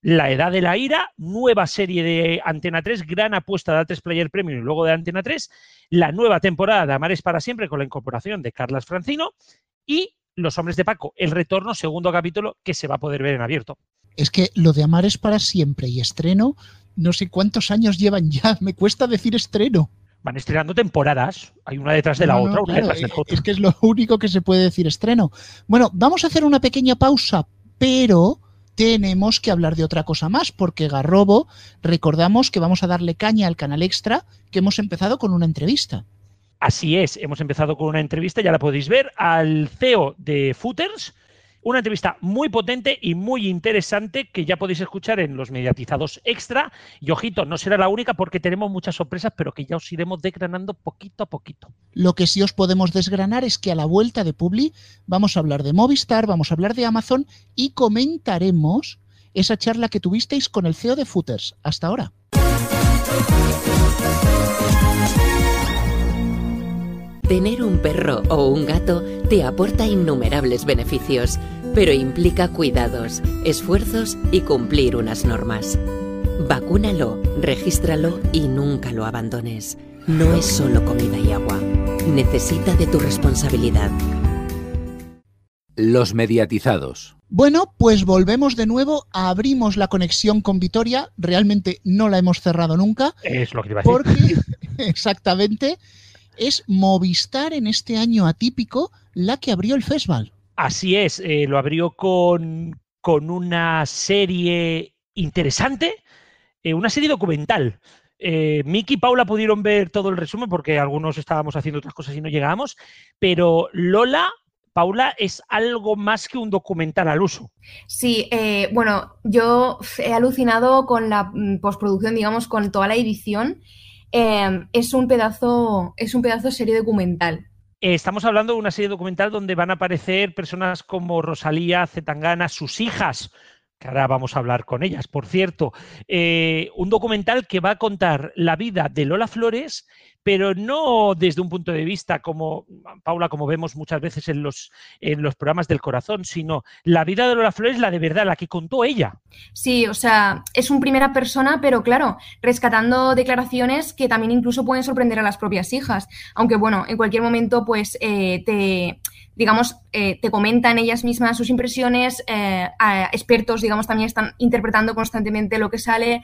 G: La Edad de la Ira, nueva serie de Antena 3, gran apuesta de A3 Player Premium y luego de Antena 3, la nueva temporada de Amares para siempre con la incorporación de Carlas Francino y los hombres de Paco, el retorno, segundo capítulo, que se va a poder ver en abierto.
B: Es que lo de amar es para siempre y estreno, no sé cuántos años llevan ya, (laughs) me cuesta decir estreno.
G: Van estrenando temporadas, hay una detrás de la otra,
B: eh, Es que es lo único que se puede decir estreno. Bueno, vamos a hacer una pequeña pausa, pero tenemos que hablar de otra cosa más, porque Garrobo, recordamos que vamos a darle caña al canal extra, que hemos empezado con una entrevista.
G: Así es, hemos empezado con una entrevista, ya la podéis ver, al CEO de Footers, una entrevista muy potente y muy interesante que ya podéis escuchar en los mediatizados extra. Y ojito, no será la única porque tenemos muchas sorpresas, pero que ya os iremos desgranando poquito a poquito.
B: Lo que sí os podemos desgranar es que a la vuelta de Publi vamos a hablar de Movistar, vamos a hablar de Amazon y comentaremos esa charla que tuvisteis con el CEO de Footers. Hasta ahora.
N: Tener un perro o un gato te aporta innumerables beneficios, pero implica cuidados, esfuerzos y cumplir unas normas. Vacúnalo, regístralo y nunca lo abandones. no es solo comida y agua. Necesita de tu responsabilidad.
A: Los mediatizados.
B: Bueno, pues volvemos de nuevo, abrimos la conexión con Vitoria, realmente no la hemos cerrado nunca.
G: Es lo que iba a decir.
B: Porque, (laughs) exactamente, es Movistar en este año atípico la que abrió el festival.
G: Así es, eh, lo abrió con, con, una serie interesante, eh, una serie documental. Eh, Miki y Paula pudieron ver todo el resumen porque algunos estábamos haciendo otras cosas y no llegábamos, pero Lola Paula, es algo más que un documental al uso.
I: Sí, eh, bueno, yo he alucinado con la mm, postproducción, digamos, con toda la edición. Eh, es un pedazo, es un pedazo de serie documental.
G: Eh, estamos hablando de una serie documental donde van a aparecer personas como Rosalía, Zetangana, sus hijas, que ahora vamos a hablar con ellas, por cierto. un documental que va a contar la vida de Lola Flores pero no desde un punto de vista como, Paula, como vemos muchas veces en los, en los programas del corazón, sino la vida de Lola Flores, la de verdad, la que contó ella.
I: Sí, o sea, es un primera persona, pero claro, rescatando declaraciones que también incluso pueden sorprender a las propias hijas, aunque bueno, en cualquier momento pues eh, te digamos, eh, te comentan ellas mismas sus impresiones, eh, expertos, digamos, también están interpretando constantemente lo que sale,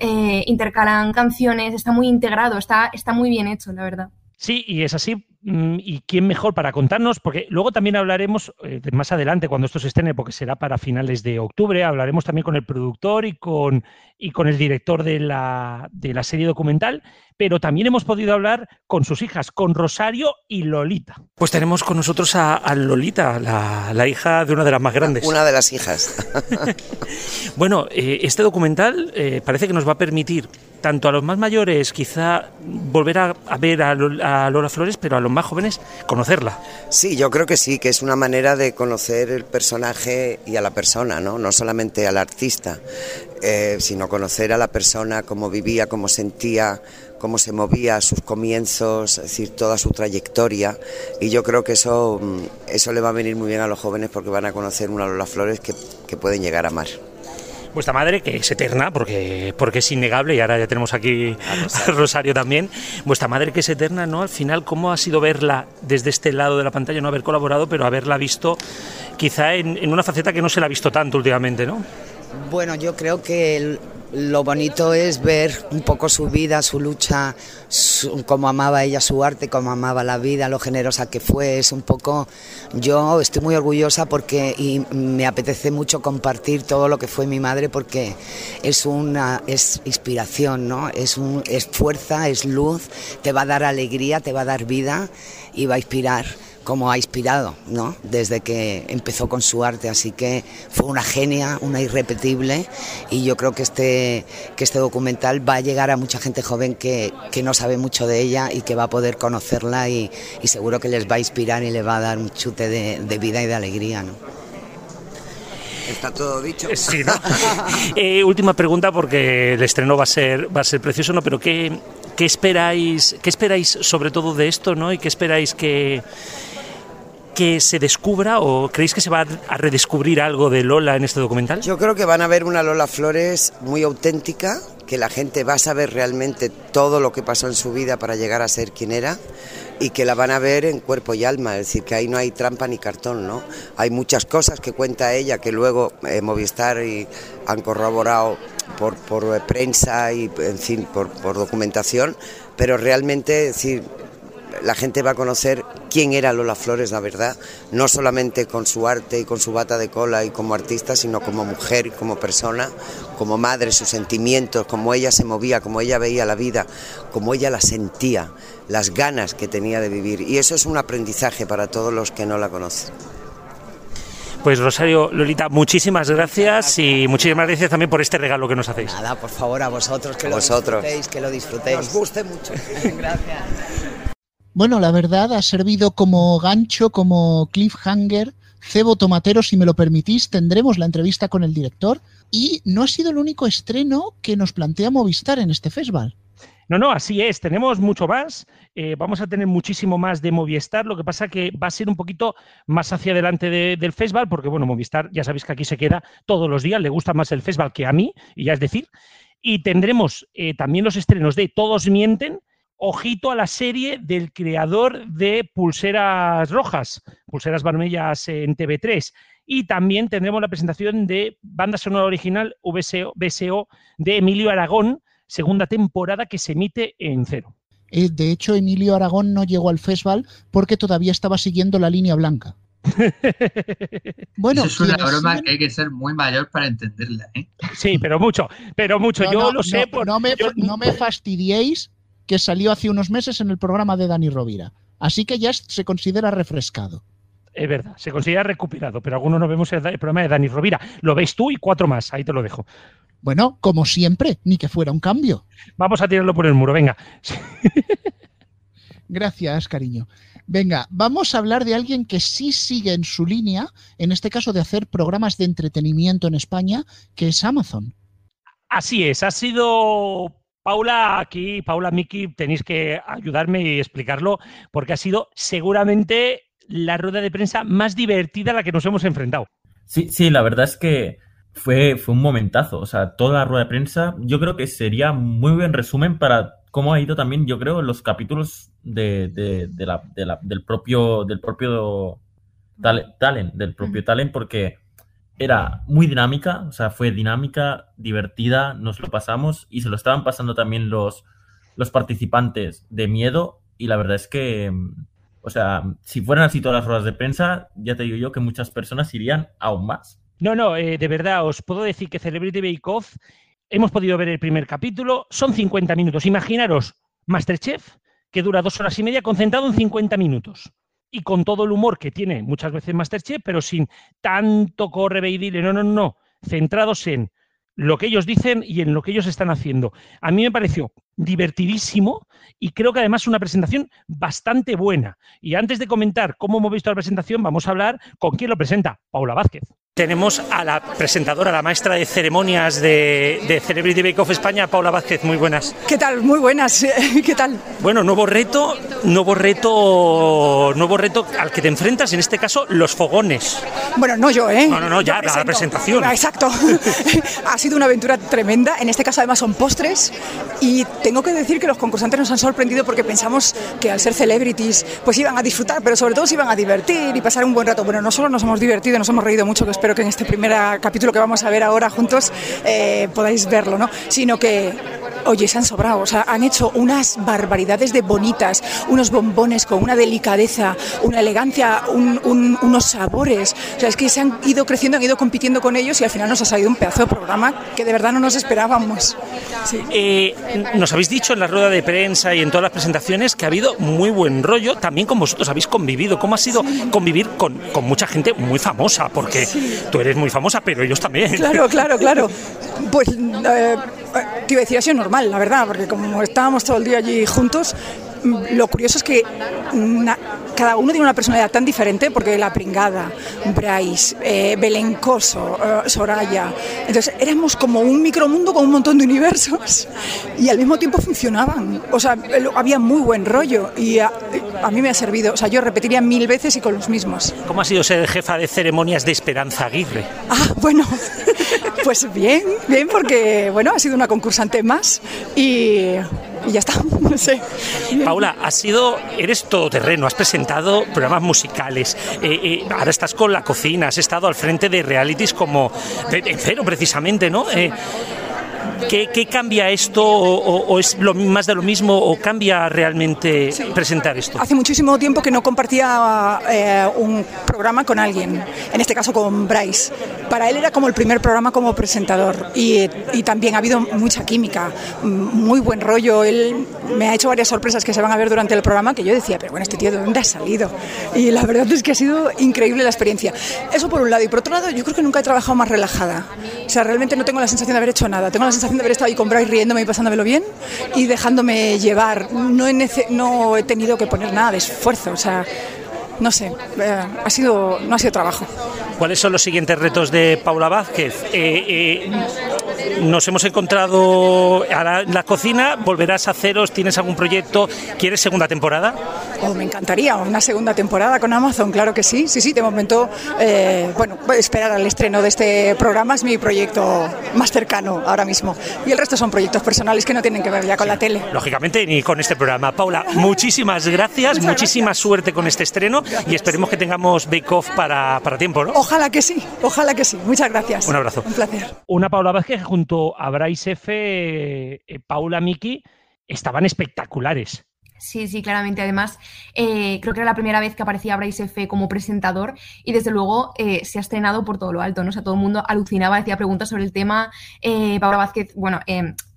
I: eh, intercalan canciones, está muy integrado, está, está muy bien hecho, la verdad.
G: Sí, y es así. Mm, ¿Y quién mejor para contarnos? Porque luego también hablaremos más adelante, cuando esto se estrene, porque será para finales de octubre, hablaremos también con el productor y con, y con el director de la, de la serie documental pero también hemos podido hablar con sus hijas, con Rosario y Lolita.
O: Pues tenemos con nosotros a, Lolita, la, hija de una de las más grandes.
P: Una de las hijas. (laughs)
O: bueno, eh, este documental eh, parece que nos va a permitir tanto a los más mayores quizá volver a, ver a, a, Lola Flores, pero a los más jóvenes conocerla.
P: Sí, yo creo que sí, que es una manera de conocer el personaje y a la persona, no, no solamente al artista, eh, sino conocer a la persona, cómo vivía, cómo sentía, cómo se movía, sus comienzos, es decir, toda su trayectoria. Y yo creo que eso, mm, eso le va a venir muy bien a los jóvenes porque van a conocer una de las flores que, que pueden llegar a amar
O: vuestra madre, que es eterna, porque, porque es innegable, y ahora ya tenemos aquí a (laughs) Rosario. también, vuestra madre que es eterna, ¿no? Al final, ¿cómo ha sido verla desde este lado de la pantalla, no haber colaborado, pero haberla visto quizá en, en una faceta que no se la ha visto tanto últimamente, ¿no?
P: Bueno, yo creo que lo bonito es ver un poco su vida, su lucha, cómo amaba ella su arte, cómo amaba la vida, lo generosa que fue. Es un poco. Yo estoy muy orgullosa porque y me apetece mucho compartir todo lo que fue mi madre porque es una es inspiración, ¿no? Es, un, es fuerza, es luz, te va a dar alegría, te va a dar vida y va a inspirar como ha inspirado, ¿no? Desde que empezó con su arte, así que fue una genia, una irrepetible y yo creo que este, que este documental va a llegar a mucha gente joven que, que no sabe mucho de ella y que va a poder conocerla y, y, seguro que les va a inspirar y les va a dar un chute de, de vida y de alegría, ¿no? Está todo dicho.
O: Sí, ¿no? (laughs) eh, última pregunta porque el estreno va a ser va a ser precioso, ¿no? Pero qué, qué esperáis qué esperáis sobre todo de esto, ¿no? Y qué esperáis que que se descubra o creéis que se va a redescubrir algo de Lola en este documental?
P: Yo creo que van a ver una Lola Flores muy auténtica, que la gente va a saber realmente todo lo que pasó en su vida para llegar a ser quien era y que la van a ver en cuerpo y alma, es decir, que ahí no hay trampa ni cartón, ¿no? Hay muchas cosas que cuenta ella que luego eh, Movistar y han corroborado por, por prensa y, en fin, por, por documentación, pero realmente, es decir, la gente va a conocer quién era Lola Flores, la verdad, no solamente con su arte y con su bata de cola y como artista, sino como mujer, como persona, como madre, sus sentimientos, cómo ella se movía, cómo ella veía la vida, cómo ella la sentía, las ganas que tenía de vivir. Y eso es un aprendizaje para todos los que no la conocen.
O: Pues Rosario, Lolita, muchísimas gracias y muchísimas gracias también por este regalo que nos hacéis.
P: Nada, por favor, a vosotros que lo disfrutéis, que lo disfrutéis. Os guste mucho. (laughs) gracias.
B: Bueno, la verdad ha servido como gancho, como cliffhanger. Cebo Tomatero, si me lo permitís, tendremos la entrevista con el director y no ha sido el único estreno que nos plantea Movistar en este festival.
G: No, no, así es. Tenemos mucho más. Eh, vamos a tener muchísimo más de Movistar. Lo que pasa que va a ser un poquito más hacia adelante del festival, porque bueno, Movistar ya sabéis que aquí se queda todos los días. Le gusta más el festival que a mí, y ya es decir. Y tendremos eh, también los estrenos de Todos mienten, ojito a la serie del creador de Pulseras Rojas, Pulseras Barmellas en TV3. Y también tendremos la presentación de banda sonora original VSO, BSO de Emilio Aragón, segunda temporada que se emite en cero.
B: Eh, de hecho, Emilio Aragón no llegó al festival porque todavía estaba siguiendo la línea blanca. (laughs)
D: bueno, Eso es una broma que hay que ser muy mayor para entenderla. ¿eh?
G: Sí, pero mucho, pero mucho.
B: No,
G: yo
B: no,
G: lo sé.
B: No, no me, no me fastidiéis que salió hace unos meses en el programa de Dani Rovira. Así que ya se considera refrescado.
G: Es verdad, se considera recuperado, pero algunos no vemos el, programa de Dani Rovira. Lo veis tú y cuatro más, ahí te lo dejo.
B: Bueno, como siempre, ni que fuera un cambio.
G: Vamos a tirarlo por el muro, venga. (laughs)
B: Gracias, cariño. Venga, vamos a hablar de alguien que sí sigue en su línea, en este caso de hacer programas de entretenimiento en España, que es Amazon.
G: Así es, ha sido Paula, aquí, Paula, Miki, tenéis que ayudarme y explicarlo, porque ha sido seguramente la rueda de prensa más divertida a la que nos hemos enfrentado.
H: Sí, sí, la verdad es que fue, fue un momentazo. O sea, toda la rueda de prensa, yo creo que sería muy buen resumen para cómo ha ido también, yo creo, los capítulos de, de, la, del propio, del propio talent, del propio talent, porque era muy dinámica, o sea, fue dinámica, divertida, nos lo pasamos y se lo estaban pasando también los, los participantes de miedo y la verdad es que, o sea, si fueran así todas las ruedas de prensa, ya te digo yo que muchas personas irían aún más.
G: No, no, eh, de verdad, os puedo decir que Celebrity Bake Off, hemos podido ver el primer capítulo, son 50 minutos. Imaginaros Masterchef, que dura dos horas y media, concentrado en 50 minutos y con todo el humor que tiene muchas veces Masterchef, pero sin tanto corre y dile, no, no, no, centrados en lo que ellos dicen y en lo que ellos están haciendo. A mí me pareció divertidísimo y creo que además una presentación bastante buena. Y antes de comentar cómo hemos visto la presentación, vamos a hablar con quién lo presenta, Paula Vázquez. Tenemos a la presentadora, la maestra de ceremonias de, de Celebrity Bake Off España, Paula Vázquez. Muy buenas.
Q: ¿Qué tal? Muy buenas. (laughs) ¿Qué tal?
G: Bueno, nuevo reto, nuevo reto, nuevo reto al que te enfrentas, en este caso, los fogones.
Q: Bueno, no yo, ¿eh?
G: No, no, no, ya, la presentación.
Q: Exacto. (laughs) ha sido una aventura tremenda. En este caso, además, son postres. Y tengo que decir que los concursantes nos han sorprendido porque pensamos que al ser celebrities, pues iban a disfrutar, pero sobre todo se iban a divertir y pasar un buen rato. Bueno, no solo nos hemos divertido, nos hemos reído mucho, que espero que en este primer capítulo que vamos a ver ahora juntos eh, podáis verlo, ¿no? Sino que oye, se han sobrado, o sea, han hecho unas barbaridades de bonitas, unos bombones con una delicadeza, una elegancia, unos sabores. O sea, es que se han ido creciendo, han ido compitiendo con ellos y al final nos ha salido un pedazo de programa que de verdad no nos esperábamos.
G: Eh, nos habéis dicho en la rueda de prensa y en todas las presentaciones que ha habido muy buen rollo, también con vosotros habéis convivido. ¿Cómo ha sido convivir con, mucha gente muy famosa? Porque tú eres muy famosa, pero ellos también.
Q: Claro, claro, claro. (laughs) Pues eh, te iba a decir, ha sido normal, la verdad, porque como estábamos todo el día allí juntos, lo curioso es que cada uno tiene una personalidad tan diferente, porque la pringada, Bryce, eh, Belencoso, eh, Soraya. Entonces éramos como un micromundo con un montón de universos y al mismo tiempo funcionaban. O sea, había muy buen rollo y a, a mí me ha servido. O sea, yo repetiría mil veces y con los mismos.
G: ¿Cómo ha sido ser jefa de ceremonias de Esperanza Aguirre?
Q: Ah, bueno. (laughs) Pues bien, bien, porque bueno, ha sido una concursante más y, ya está, (laughs) no sé.
G: Paula, has sido, eres todoterreno, has presentado programas musicales, eh, eh, ahora estás con la cocina, has estado al frente de realities como de, cero precisamente, ¿no? Eh, ¿Qué, cambia esto o, es lo más de lo mismo o cambia realmente presentar esto?
Q: Hace muchísimo tiempo que no compartía eh, un programa con alguien, en este caso con Bryce. Para él era como el primer programa como presentador y, y también ha habido mucha química, muy buen rollo. Él me ha hecho varias sorpresas que se van a ver durante el programa que yo decía, pero bueno, este tío de dónde ha salido. Y la verdad es que ha sido increíble la experiencia. Eso por un lado. Y por otro lado, yo creo que nunca he trabajado más relajada. O sea, realmente no tengo la sensación de haber hecho nada. Tengo la sensación de haber estado ahí con Bryce riéndome y pasándomelo bien y dejándome llevar. No he, no he tenido que poner nada de esfuerzo. O sea, no sé, eh, ha sido, no ha sido trabajo.
G: ¿Cuáles son los siguientes retos de Paula Vázquez? Eh, eh, nos hemos encontrado en la cocina, volverás a haceros, tienes algún proyecto, ¿quieres segunda temporada?
Q: Oh, me encantaría una segunda temporada con Amazon, claro que sí, sí, sí, de momento, eh, bueno, esperar al estreno de este programa es mi proyecto más cercano ahora mismo y el resto son proyectos personales que no tienen que ver ya con la tele.
G: Lógicamente ni con este programa. Paula, muchísimas gracias, muchísima suerte con este estreno y esperemos que tengamos Bake Off para, para tiempo, ¿no?
Q: Ojalá que sí, ojalá que sí. Muchas gracias.
G: Un abrazo.
Q: Un placer.
G: Una Paula Vázquez junto a Bryce F, eh, Paula Miki, estaban espectaculares.
I: Sí, sí, claramente. Además, eh, creo que era la primera vez que aparecía Bryce F como presentador y desde luego eh, se ha estrenado por todo lo alto, ¿no? O sea, todo el mundo alucinaba, hacía preguntas sobre el tema. Paula Vázquez, bueno,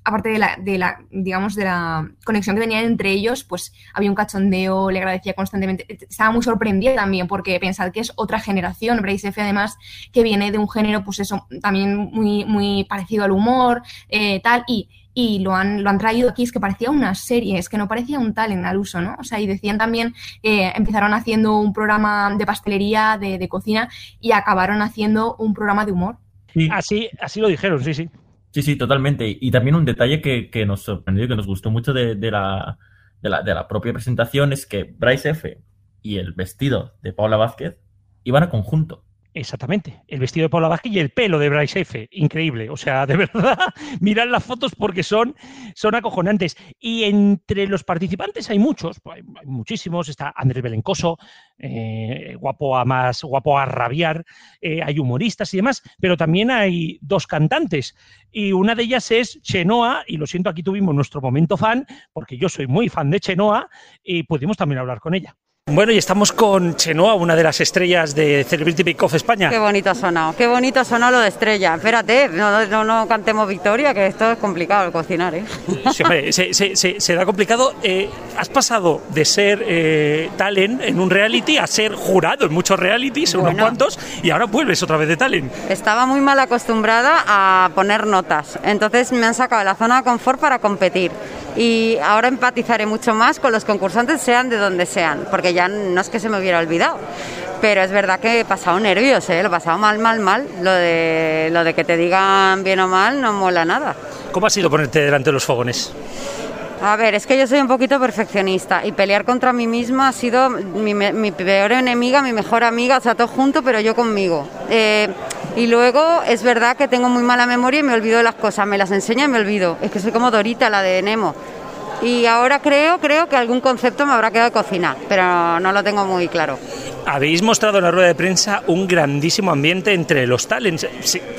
I: aparte de la, de la, digamos, de la conexión que tenían entre ellos, pues había un cachondeo, le agradecía constantemente. Estaba muy sorprendida también porque pensad que es otra generación. Bryce F, además, que viene de un género, pues eso, también muy, muy parecido al humor, eh, tal, y, y lo han, lo han traído aquí, es que parecía una serie, es que no parecía un talent al uso, ¿no? O sea, y decían también que empezaron haciendo un programa de pastelería, de, de cocina, y acabaron haciendo un programa de humor.
G: Así, así lo dijeron, sí, sí.
H: Sí, sí, totalmente. Y también un detalle que, que nos sorprendió y que nos gustó mucho de, de, la, de, la, de la propia presentación es que Bryce F. y el vestido de Paula Vázquez iban a conjunto.
G: Exactamente, el vestido de Paula Vázquez y el pelo de Bryce F. Increíble. O sea, de (laughs) verdad, mirad las fotos porque son, son acojonantes. Y entre los participantes hay muchos, pues, hay, muchísimos. Está Andrés Belencoso, eh, guapo a más, guapo a rabiar. Eh, hay humoristas y demás, pero también hay dos cantantes. Y una de ellas es Chenoa, y lo siento, aquí tuvimos nuestro momento fan, porque yo soy muy fan de Chenoa, y pudimos también hablar con ella. Bueno, y estamos con Chenoa, una de las estrellas de Celebrity Bake Off España.
R: Qué bonito ha sonado, qué bonito sonado lo de estrella. Espérate, no, no, no cantemos victoria, que esto es complicado el cocinar, ¿eh?
G: Sí, hombre, se, se, se, se, da complicado. Eh, has pasado de ser eh, talent en un reality a ser jurado en muchos realities, bueno. unos cuantos, y ahora vuelves otra vez de talent.
R: Estaba muy mal acostumbrada a poner notas, entonces me han sacado de la zona de confort para competir y ahora empatizaré mucho más con los concursantes, sean de donde sean, porque ya no es que se me hubiera olvidado. Pero es verdad que he pasado nervios, ¿eh? lo he pasado mal, mal, mal. Lo de, lo de que te digan bien o mal no mola nada.
G: ¿Cómo ha sido ponerte delante de los fogones?
R: A ver, es que yo soy un poquito perfeccionista y pelear contra mí misma ha sido mi, mi peor enemiga, mi mejor amiga, o sea, todo junto, pero yo conmigo. Eh, y luego es verdad que tengo muy mala memoria y me olvido de las cosas, me las enseña y me olvido. Es que soy como Dorita, la de Nemo. Y ahora creo, creo que algún concepto me habrá quedado de cocina, pero no lo tengo muy claro.
G: Habéis mostrado en la rueda de prensa un grandísimo ambiente entre los talents,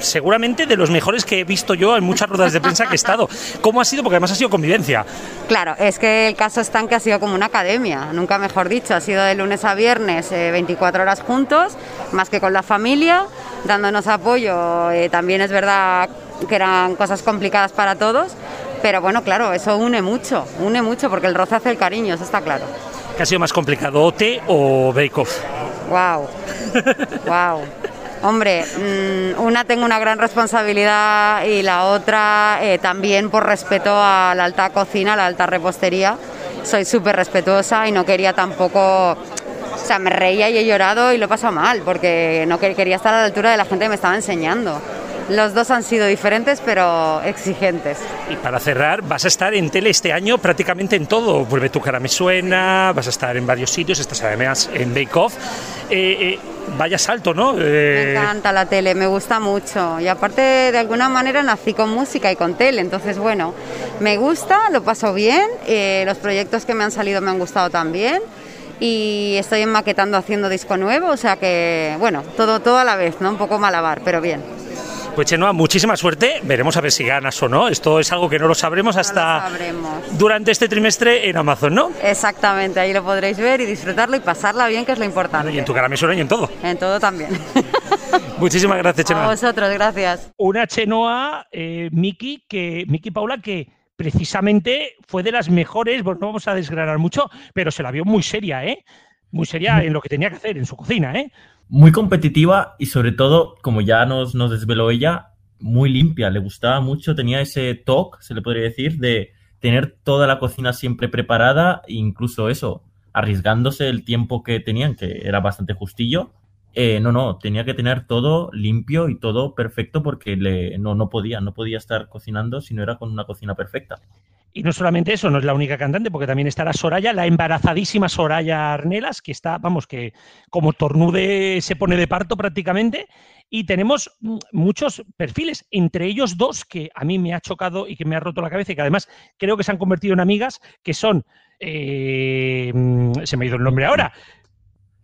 G: seguramente de los mejores que he visto yo en muchas ruedas de prensa que he estado. ¿Cómo ha sido? Porque además ha sido convivencia.
R: Claro, es que el caso está en que ha sido como una academia, nunca mejor dicho, ha sido de lunes a viernes, eh, 24 horas juntos, más que con la familia, dándonos apoyo. Eh, también es verdad que eran cosas complicadas para todos, pero bueno, claro, eso une mucho, une mucho porque el roce hace el cariño, eso está claro.
G: ¿Qué ha sido más complicado, OT o Bake Off?
R: Wow, wow. Hombre, mmm, una tengo una gran responsabilidad y la otra eh, también por respeto a la alta cocina, a la alta repostería. Soy súper respetuosa y no quería tampoco o sea, me reía y he llorado y lo he pasado mal porque no quería estar a la altura de la gente que me estaba enseñando. Los dos han sido diferentes, pero exigentes.
G: Y para cerrar, vas a estar en tele este año prácticamente en todo. Vuelve tu cara me suena, vas a estar en varios sitios, estás además en Bake Off. Eh, eh, vaya salto, ¿no?
R: Eh... Me encanta la tele, me gusta mucho. Y aparte, de alguna manera, nací con música y con tele. Entonces, bueno, me gusta, lo paso bien. Eh, los proyectos que me han salido me han gustado también y estoy maquetando haciendo disco nuevo, o sea que, bueno, todo, todo a la vez, ¿no? Un poco malabar, pero bien.
G: Pues Chenoa, muchísima suerte. Veremos a ver si ganas o no. Esto es algo que no lo sabremos hasta
R: no lo sabremos.
G: durante este trimestre en Amazon, ¿no?
R: Exactamente, ahí lo podréis ver y disfrutarlo y pasarla bien, que es lo importante.
G: Y en tu cara me suena y en todo.
R: En todo también. (laughs)
G: Muchísimas gracias, Chenoa.
R: A vosotros, gracias.
G: Una Chenoa, eh, Miki, que Miki Paula, que precisamente fue de las mejores, bueno, no vamos a desgranar mucho, pero se la vio muy seria, ¿eh? Muy seria en lo que tenía que hacer en su cocina, ¿eh?
H: Muy competitiva y sobre todo, como ya nos, nos desveló ella, muy limpia. Le gustaba mucho, tenía ese toque, se le podría decir, de tener toda la cocina siempre preparada, incluso eso, arriesgándose el tiempo que tenían, que era bastante justillo, eh, no, no, tenía que tener todo limpio y todo perfecto porque le, no, no podía, no podía estar cocinando si no era con una cocina perfecta.
G: Y no solamente eso, no es la única cantante, porque también estará Soraya, la embarazadísima Soraya Arnelas, que está, vamos, que como tornude se pone de parto prácticamente. Y tenemos mm, muchos perfiles, entre ellos dos que a mí me ha chocado y que me ha roto la cabeza y que además creo que se han convertido en amigas, que son, eh, mm, se me ha ido el nombre ahora.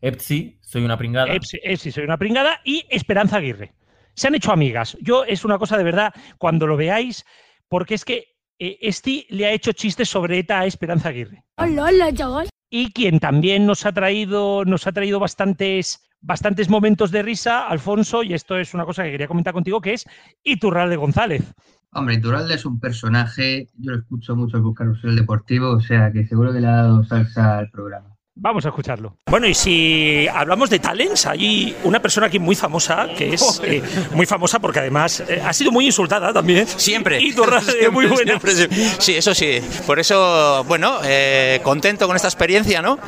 H: Epsi, soy una pringada.
G: Epsi, Epsi, soy una pringada. Y Esperanza Aguirre. Se han hecho amigas. Yo es una cosa de verdad, cuando lo veáis, porque es que eh, Esti le ha hecho chistes sobre ETA a Esperanza Aguirre.
S: Hola, hola, chaval.
G: Y quien también nos ha traído, nos ha traído bastantes, bastantes momentos de risa, Alfonso, y esto es una cosa que quería comentar contigo, que es Iturralde González.
D: Hombre, Iturralde es un personaje, yo lo escucho mucho en Buscar el Deportivo, o sea que seguro que le ha dado salsa al programa.
G: Vamos a escucharlo. Bueno, y si hablamos de talents, hay una persona aquí muy famosa, que es eh, muy famosa porque además eh, ha sido muy insultada también.
T: Siempre.
G: Y (laughs) Iturralde, muy buena.
T: Siempre, siempre. Sí, eso sí. Por eso, bueno, eh, contento con esta experiencia, ¿no?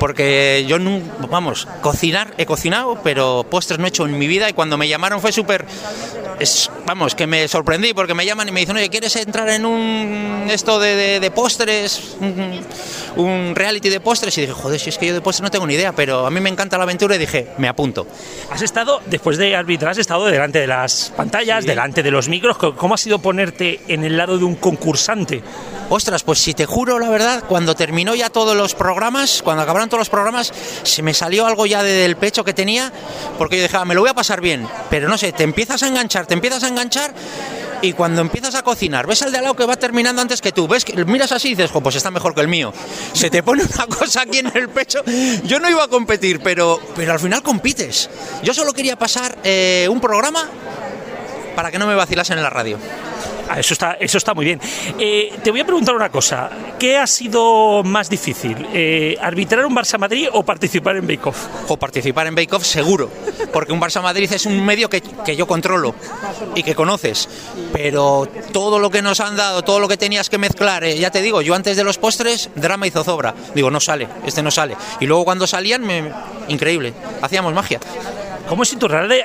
T: Porque yo, vamos, cocinar, he cocinado, pero postres no he hecho en mi vida y cuando me llamaron fue súper... Es, vamos, que me sorprendí porque me llaman y me dicen, oye, ¿quieres entrar en un esto de, de, de postres? Un, un reality de postres? Y dije, joder, si es que yo de postres no tengo ni idea, pero a mí me encanta la aventura y dije, me apunto.
G: Has estado, después de arbitrar, has estado delante de las pantallas, sí. delante de los micros. ¿Cómo ha sido ponerte en el lado de un concursante?
T: Ostras, pues si te juro la verdad, cuando terminó ya todos los programas, cuando acabaron todos los programas, se me salió algo ya del pecho que tenía, porque yo dije, ah, me lo voy a pasar bien, pero no sé, te empiezas a enganchar, te empiezas a enganchar y cuando empiezas a cocinar, ves al de al lado que va terminando antes que tú, ves que miras así y dices, pues está mejor que el mío. Se te pone una cosa aquí en el pecho. Yo no iba a competir, pero, pero al final compites. Yo solo quería pasar eh, un programa para que no me vacilasen en la radio.
G: Ah, eso, está, eso está muy bien. Eh, te voy a preguntar una cosa. ¿Qué ha sido más difícil? Eh, ¿Arbitrar un Barça-Madrid o participar en Bake Off?
T: O participar en Bake Off seguro, porque un Barça-Madrid es un medio que, que, yo controlo y que conoces. Pero todo lo que nos han dado, todo lo que tenías que mezclar, eh, ya te digo, yo antes de los postres, drama y zozobra. Digo, no sale, este no sale. Y luego cuando salían, me, increíble, hacíamos magia.
G: ¿Cómo es Iturralde?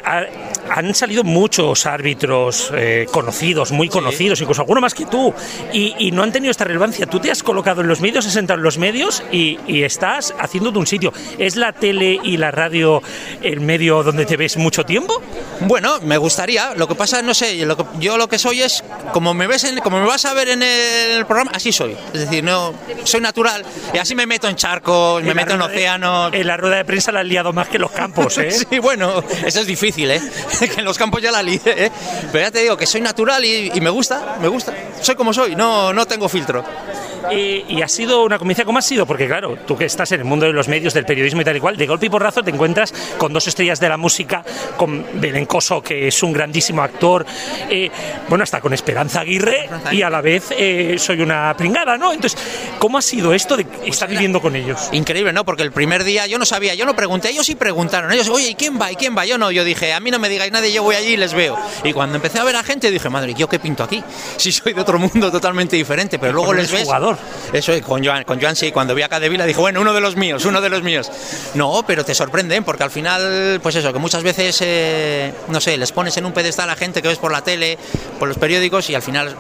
G: Han salido muchos árbitros eh, conocidos, muy conocidos, sí. incluso alguno más que tú, y, y, no han tenido esta relevancia. Tú te has colocado en los medios, has entrado en los medios y, y estás haciéndote un sitio. ¿Es la tele y la radio el medio donde te ves mucho tiempo?
T: Bueno, me gustaría. Lo que pasa, no sé, lo que, yo lo que soy es, como me ves, en, como me vas a ver en el programa, así soy. Es decir, no, soy natural y así me meto en charcos, me meto en océanos.
G: En la rueda de prensa la has liado más que en los campos, (laughs) ¿eh?
T: sí, bueno, eso es difícil, ¿eh? (laughs) que en los campos ya la lié, ¿eh? Pero ya te digo que soy natural y, y, me gusta, me gusta. Soy como soy, no, no tengo filtro.
G: Y, y, ha sido una convivencia, ¿cómo ha sido? Porque claro, tú que estás en el mundo de los medios, del periodismo y tal y cual, de golpe y porrazo te encuentras con dos estrellas de la música, con Belencoso, que es un grandísimo actor, eh, bueno, hasta con Esperanza Aguirre, y a la vez eh, soy una pringada, ¿no? Entonces, ¿cómo ha sido esto de estar viviendo con ellos?
T: Increíble, ¿no? Porque el primer día yo no sabía, yo no pregunté, ellos sí preguntaron, ellos, oye, ¿y quién va? ¿Y quién va? Yo no, yo dije, a mí no me digáis nadie, yo voy allí y les veo. Y cuando empecé a ver a gente dije, madre, ¿yo qué pinto aquí? (laughs) Si soy de otro mundo totalmente diferente, pero luego les ves...
G: Jugador.
T: Eso es, con Joan, con Joan sí, cuando vi a Cadevila dije, bueno, uno de los míos, uno de los míos. No, pero te sorprenden, porque al final, pues eso, que muchas veces, eh, no sé, les pones en un pedestal a gente que ves por la tele, por los periódicos y al final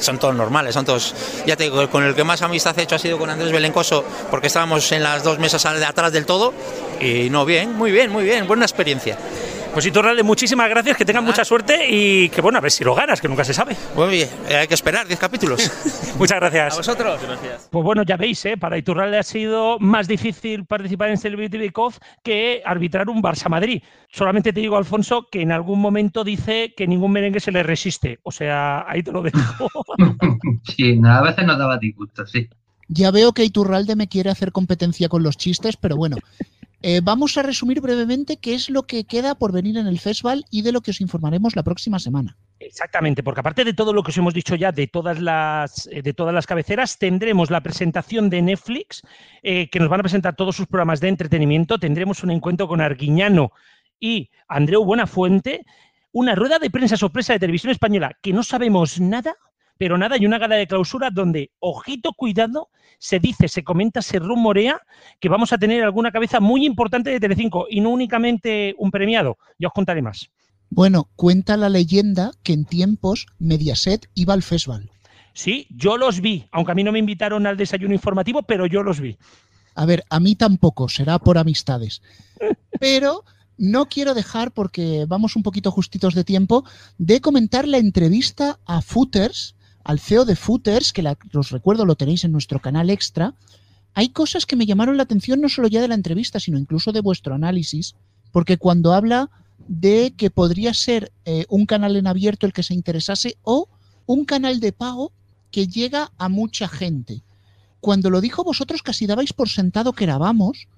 T: son todos normales, son todos. Ya te digo, con el que más amistad he hecho ha sido con Andrés Belencoso, porque estábamos en las dos mesas de atrás del todo. Y no, bien, muy bien, muy bien, buena experiencia.
G: Pues Iturralde, muchísimas gracias, que tengan mucha suerte y que bueno, a ver si lo ganas, que nunca se sabe.
T: Muy bien, hay que esperar 10 capítulos. (laughs)
G: Muchas gracias.
T: A vosotros. Gracias.
G: Pues bueno, ya veis, ¿eh? para Iturralde ha sido más difícil participar en Celebrity Bake Off que arbitrar un Barça-Madrid. Solamente te digo, Alfonso, que en algún momento dice que ningún merengue se le resiste. O sea, ahí te lo dejo. (laughs)
D: sí, a veces nos daba disgusto, sí.
B: Ya veo que Iturralde me quiere hacer competencia con los chistes, pero bueno. Eh, vamos a resumir brevemente qué es lo que queda por venir en el festival y de lo que os informaremos la próxima semana.
G: Exactamente, porque aparte de todo lo que os hemos dicho ya de todas las, de todas las cabeceras, tendremos la presentación de Netflix, eh, que nos van a presentar todos sus programas de entretenimiento, tendremos un encuentro con Arguiñano y Andreu Buenafuente, una rueda de prensa sorpresa de televisión española que no sabemos nada, Pero nada, hay una gala de clausura donde, ojito, cuidado, se dice, se comenta, se rumorea que vamos a tener alguna cabeza muy importante de Telecinco y no únicamente un premiado. Ya os contaré más.
B: Bueno, cuenta la leyenda que en tiempos Mediaset iba al festival.
G: Sí, yo los vi, aunque a mí no me invitaron al desayuno informativo, pero yo los vi.
B: A ver, a mí tampoco, será por amistades. (laughs) Pero no quiero dejar, porque vamos un poquito justitos de tiempo, de comentar la entrevista a Footers, al CEO de Footers, que os recuerdo lo tenéis en nuestro canal extra. Hay cosas que me llamaron la atención no solo ya de la entrevista, sino incluso de vuestro análisis, porque cuando habla de que podría ser eh, un canal en abierto el que se interesase o un canal de pago que llega a mucha gente. Cuando lo dijo vosotros casi dabais por sentado que era vamos,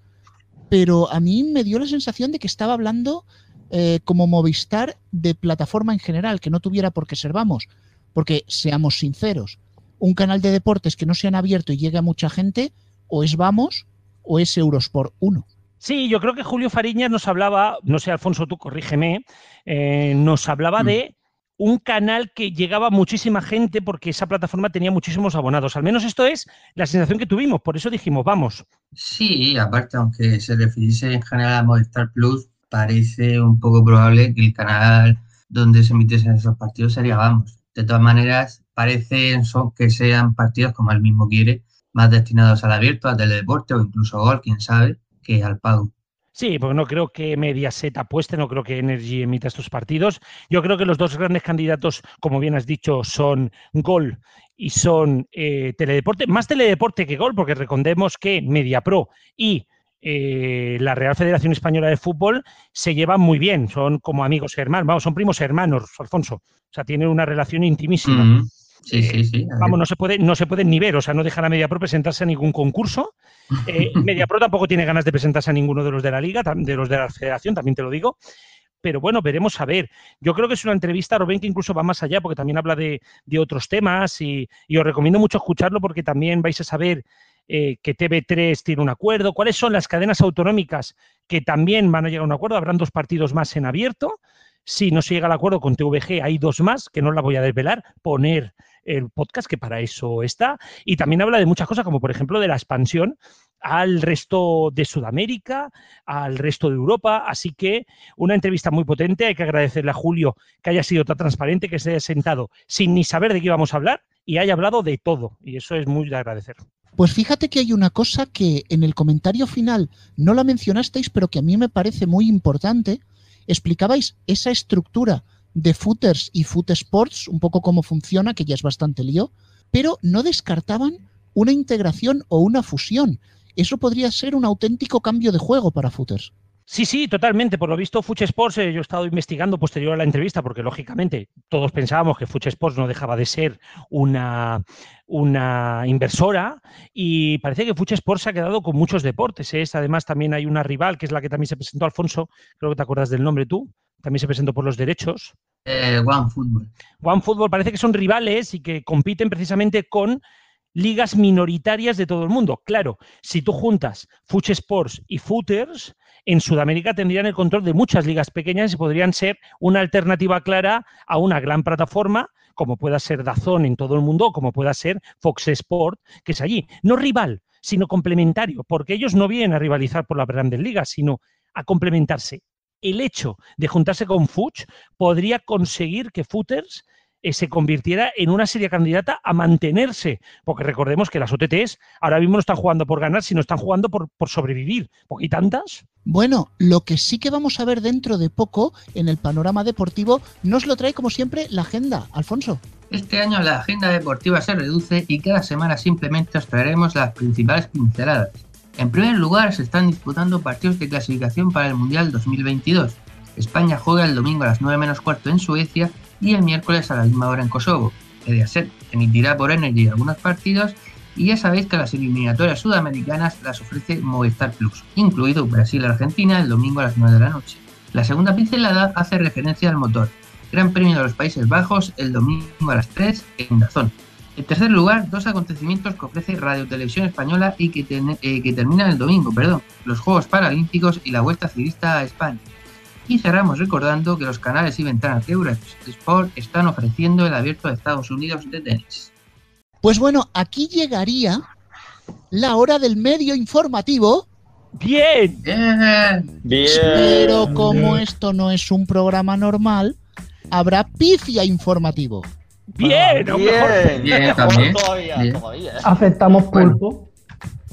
B: pero a mí me dio la sensación de que estaba hablando eh, como Movistar de plataforma en general, que no tuviera por qué ser vamos, porque seamos sinceros, un canal de deportes que no se han abierto y llegue a mucha gente, o es vamos o es Eurosport 1.
G: Sí, yo creo que Julio Fariñas nos hablaba, no sé, Alfonso, tú corrígeme, eh, nos hablaba mm. de un canal que llegaba a muchísima gente porque esa plataforma tenía muchísimos abonados. Al menos esto es la sensación que tuvimos, por eso dijimos, vamos.
D: Sí, aparte, aunque se refiriese en general a Movistar Plus, parece un poco probable que el canal donde se emitiesen esos partidos sería Vamos. De todas maneras, parece que sean partidos, como él mismo quiere, más destinados al abierto, al teledeporte o incluso gol, quién sabe, que al pago.
G: Sí, porque no creo que Mediaset apueste, no creo que Energy emita estos partidos. Yo creo que los dos grandes candidatos, como bien has dicho, son Gol y son eh, Teledeporte. Más Teledeporte que Gol, porque recordemos que MediaPro y eh, la Real Federación Española de Fútbol se llevan muy bien, son como amigos hermanos, vamos, son primos hermanos, Alfonso. O sea, tienen una relación intimísima.
D: Sí, sí, sí.
G: Vamos, no se, puede, no se pueden ni ver, o sea, no dejan a MediaPro presentarse a ningún concurso. Eh, (laughs) MediaPro tampoco tiene ganas de presentarse a ninguno de los de la liga, de los de la federación, también te lo digo. Pero bueno, veremos a ver. Yo creo que es una entrevista, Rubén, que incluso va más allá, porque también habla de, otros temas y, os recomiendo mucho escucharlo porque también vais a saber eh, que TV3 tiene un acuerdo, cuáles son las cadenas autonómicas que también van a llegar a un acuerdo. Habrán dos partidos más en abierto. Si no se llega al acuerdo con TVG, hay dos más, que no la voy a desvelar, poner el podcast, que para eso está. Y también habla de muchas cosas, como por ejemplo de la expansión al resto de Sudamérica, al resto de Europa. Así que una entrevista muy potente. Hay que agradecerle a Julio que haya sido tan transparente, que se haya sentado sin ni saber de qué íbamos a hablar y haya hablado de todo. Y eso es muy de agradecer.
B: Pues fíjate que hay una cosa que en el comentario final no la mencionasteis, pero que a mí me parece muy importante. Explicabais esa estructura de footers y foot sports, un poco cómo funciona, que ya es bastante lío, pero no descartaban una integración o una fusión. Eso podría ser un auténtico cambio de juego para footers.
G: Sí, sí, totalmente. Por lo visto, Fuch Sports, eh, yo he estado investigando posterior a la entrevista, porque lógicamente todos pensábamos que Fuch Sports no dejaba de ser una, una inversora y parece que Fuch Sports se ha quedado con muchos deportes. ¿eh? Además, también hay una rival, que es la que también se presentó Alfonso, creo que te acuerdas del nombre tú, también se presentó por los derechos.
D: Eh, One Football.
G: One Football parece que son rivales y que compiten precisamente con ligas minoritarias de todo el mundo. Claro, si tú juntas Fuch Sports y Footers, en Sudamérica tendrían el control de muchas ligas pequeñas y podrían ser una alternativa clara a una gran plataforma como pueda ser Dazón en todo el mundo o como pueda ser Fox Sport, que es allí. No rival, sino complementario, porque ellos no vienen a rivalizar por las grandes ligas, sino a complementarse el hecho de juntarse con Fuchs podría conseguir que Footers eh, se convirtiera en una seria candidata a mantenerse, porque recordemos que las OTTs ahora mismo no están jugando por ganar, sino están jugando por, por sobrevivir. ¿Y tantas?
B: Bueno, lo que sí que vamos a ver dentro de poco en el panorama deportivo nos lo trae como siempre la agenda. Alfonso.
D: Este año la agenda deportiva se reduce y cada semana simplemente os traeremos las principales pinceladas. En primer lugar, se están disputando partidos de clasificación para el Mundial 2022. España juega el domingo a las 9 menos cuarto en Suecia y el miércoles a la misma hora en Kosovo. Mediaset emitirá por Energy algunos partidos y ya sabéis que las eliminatorias sudamericanas las ofrece Movistar Plus, incluido Brasil-Argentina el domingo a las 9 de la noche. La segunda pincelada hace referencia al motor. Gran Premio de los Países Bajos el domingo a las 3 en Dazón. En tercer lugar, dos acontecimientos que ofrece Radio Televisión Española y que, eh, que terminan el domingo, perdón, los Juegos Paralímpicos y la Vuelta Ciclista a España. Y cerramos recordando que los canales y ventanas de Eurosport están ofreciendo el abierto de Estados Unidos de tenis.
B: Pues bueno, aquí llegaría la hora del medio informativo.
G: Bien.
D: Bien.
B: Pero como esto no es un programa normal, habrá pifia informativo.
G: Bien,
D: Ah, bien, bien, también. Bien.
F: Aceptamos pulpo.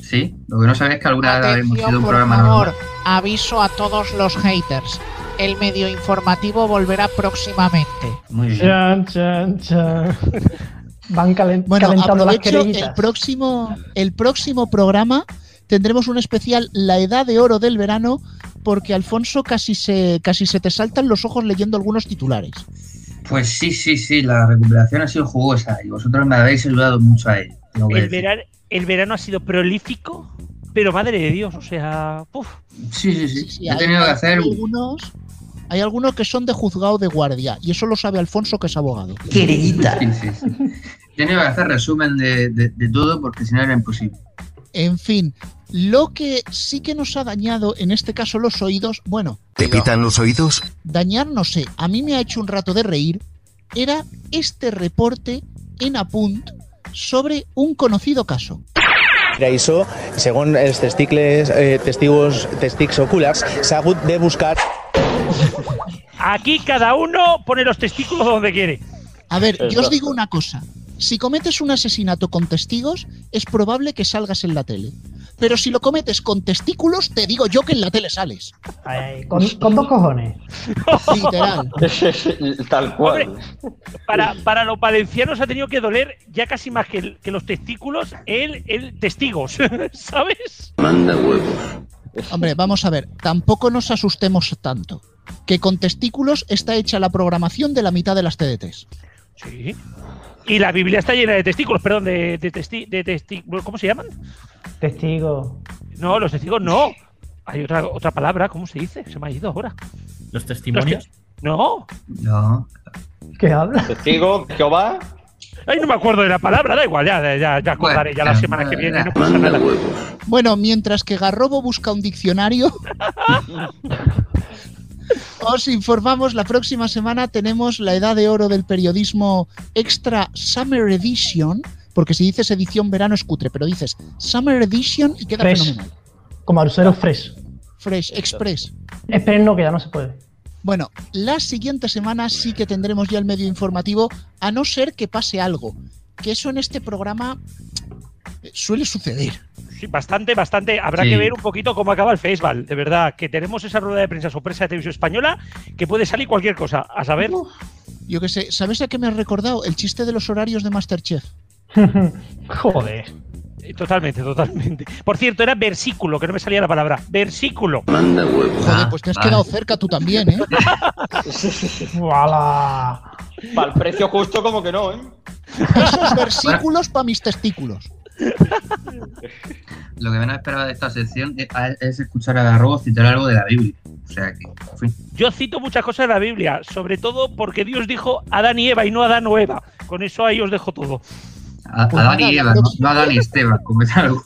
D: Sí, lo que no sabéis es que alguna vez
B: Atención,
D: sido un
B: por
D: programa
B: favor,
D: normal.
B: aviso a todos los haters. El medio informativo volverá próximamente.
D: Muy bien.
F: Chan, chan, chan. Van calen-
B: Bueno,
F: calentando las
B: aprovecho el
F: querellitas.
B: próximo, el próximo programa tendremos un especial La Edad de Oro del Verano porque Alfonso casi se, casi se te saltan los ojos leyendo algunos titulares.
D: Pues sí, sí, sí, la recuperación ha sido jugosa y vosotros me habéis ayudado mucho a ello.
G: El verano, el verano ha sido prolífico, pero madre de Dios, o sea, uf.
D: Sí, sí, sí.
B: Sí,
D: He
B: hay-
D: tenido que hacer.
B: algunos, hay algunos que son de juzgado de guardia y eso lo sabe Alfonso que es abogado.
D: Sí, sí, sí. He tenido que hacer resumen de, de- de todo porque si no era imposible.
B: En fin, lo que sí que nos ha dañado, en este caso los oídos, bueno,
S: ¿Te pitan los oídos?
B: dañar no sé, a mí me ha hecho un rato de reír, era este reporte en Apunt sobre un conocido caso.
U: Això, segons els testicles, eh, testigos, testics oculars, s'ha hagut de buscar
G: Aquí cada uno pone los testículos donde quiere.
B: A ver, yo os digo una cosa. Si cometes un asesinato con testigos, es probable que salgas en la tele. Pero si lo cometes con testículos, te digo yo que en la tele sales.
F: Ay, con, con dos cojones.
B: Literal. (laughs)
C: Tal cual.
G: Para, para los valencianos ha tenido que doler ya casi más que, el- que los testículos el, el testigos, (laughs) ¿sabes?
B: Manda huevos. Hombre, vamos a ver, tampoco nos asustemos tanto. Que con testículos está hecha la programación de la mitad de las TDTs.
G: Sí. Y la Biblia está llena de testículos, perdón, de, de, testi- de testi- ¿Cómo se llaman?
F: Testigo.
G: No, los testigos no. Hay otra, otra palabra, ¿cómo se dice? Se me ha ido ahora.
H: ¿Los testimonios?
G: Los te- No.
D: No.
F: ¿Qué habla?
C: Testigo, Jehová.
G: Ay, no me acuerdo de la palabra, da igual, ya, ya, ya acordaré ya la semana que viene. No pasa nada.
B: Bueno, mientras que Garrobo busca un diccionario, (laughs) os informamos, la próxima semana tenemos la edad de oro del periodismo Extra Summer Edition, porque si dices edición verano es cutre, pero dices Summer Edition y queda
F: Fresh.
B: fenomenal.
F: Como Arusero Fresh.
B: Fresh, Express.
F: Esperen, no, que ya no se puede.
B: Bueno, la siguiente semana sí que tendremos ya el medio informativo, a no ser que pase algo. Que eso en este programa suele suceder.
G: Sí, bastante, bastante. Habrá
B: Sí.
G: que ver un poquito cómo acaba el festival. De verdad, que tenemos esa rueda de prensa sorpresa de televisión española que puede salir cualquier cosa. A saber.
B: Yo qué sé, ¿sabes a qué me has recordado? El chiste de los horarios de Masterchef. (laughs)
F: Joder.
G: Eh, Totalmente, totalmente. Por cierto, era versículo, que no me salía la palabra. Versículo.
B: Joder, pues te has quedado cerca tú también, ¿eh? (laughs)
F: ¡Hala!
C: Para el precio justo, como que no, ¿eh?
B: Esos versículos para mis testículos.
D: Lo que menos esperaba de esta sección es, es escuchar a Garrobo citar algo de la Biblia. O sea que, en fin.
G: Yo cito muchas cosas de la Biblia, sobre todo porque Dios dijo Adán y Eva y no Adán o Eva. Con eso ahí os dejo todo.
D: A,
B: Pues
D: Adán y Eva, no,
B: próxima-
D: no Adán y Esteban, como es algo.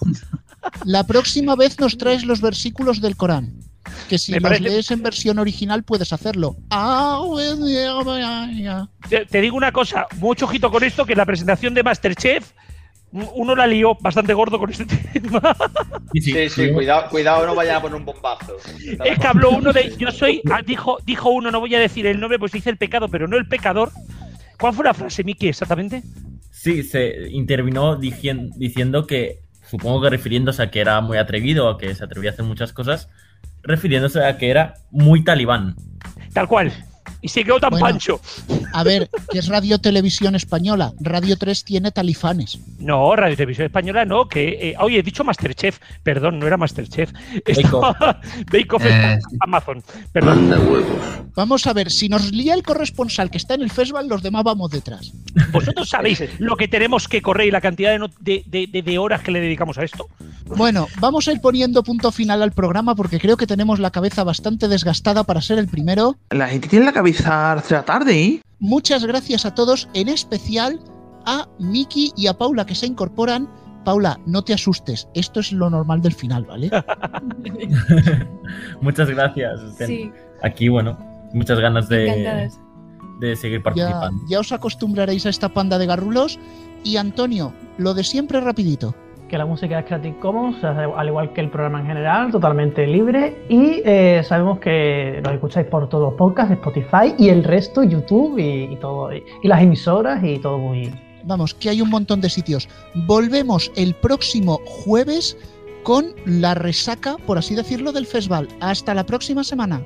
B: La próxima vez nos traes los versículos del Corán. Que si los
G: parece-
B: lees en versión original puedes hacerlo. Ah.
G: Te, te digo una cosa, mucho ojito con esto, que en la presentación de Masterchef uno la lió bastante gordo con este (laughs) tema.
C: Sí, sí, cuidado, cuidado, no vayan a poner un bombazo.
G: Es que habló uno de. Yo soy. ah, Dijo, dijo uno, no voy a decir el nombre, pues dice el pecado, pero no el pecador. ¿Cuál fue la frase, Miki, exactamente?
H: Sí, se intervino dicien- diciendo que, supongo que refiriéndose a que era muy atrevido, a que se atrevía a hacer muchas cosas, refiriéndose a que era muy talibán.
G: Tal cual. Y se quedó tan
B: Bueno.
G: pancho.
B: A ver, que es Radio Televisión Española. Radio 3 tiene talifanes.
G: No, Radio Televisión Española no, que. eh, oye, he dicho Masterchef. Perdón, no era Masterchef. Estaba- (laughs) Bake Off
B: Eh,
G: Amazon. Perdón.
B: Vamos a ver, si nos lía el corresponsal que está en el festival, los demás vamos detrás.
G: ¿Vosotros sabéis lo que tenemos que correr y la cantidad de, no- de- de- de- de horas que le dedicamos a esto?
B: Bueno, vamos a ir poniendo punto final al programa porque creo que tenemos la cabeza bastante desgastada para ser el primero.
V: La gente tiene la cabeza tarde, ¿eh?
B: Muchas gracias a todos, en especial a Miki y a Paula que se incorporan Paula, no te asustes, esto es lo normal del final, ¿vale? (laughs)
H: muchas gracias.
I: Sí.
H: Aquí, bueno, muchas ganas de, de seguir
B: Ya,
H: participando.
B: ya os acostumbraréis a esta panda de garrulos. Y Antonio, lo de siempre rapidito.
F: Que la música es Creative Commons, al igual que el programa en general, totalmente libre. Y eh, sabemos que nos escucháis por todos los podcasts, Spotify y el resto, YouTube y, y todo, y, y las emisoras y todo muy.
B: Vamos, que hay un montón de sitios. Volvemos el próximo jueves con la resaca, por así decirlo, del festival. Hasta la próxima semana.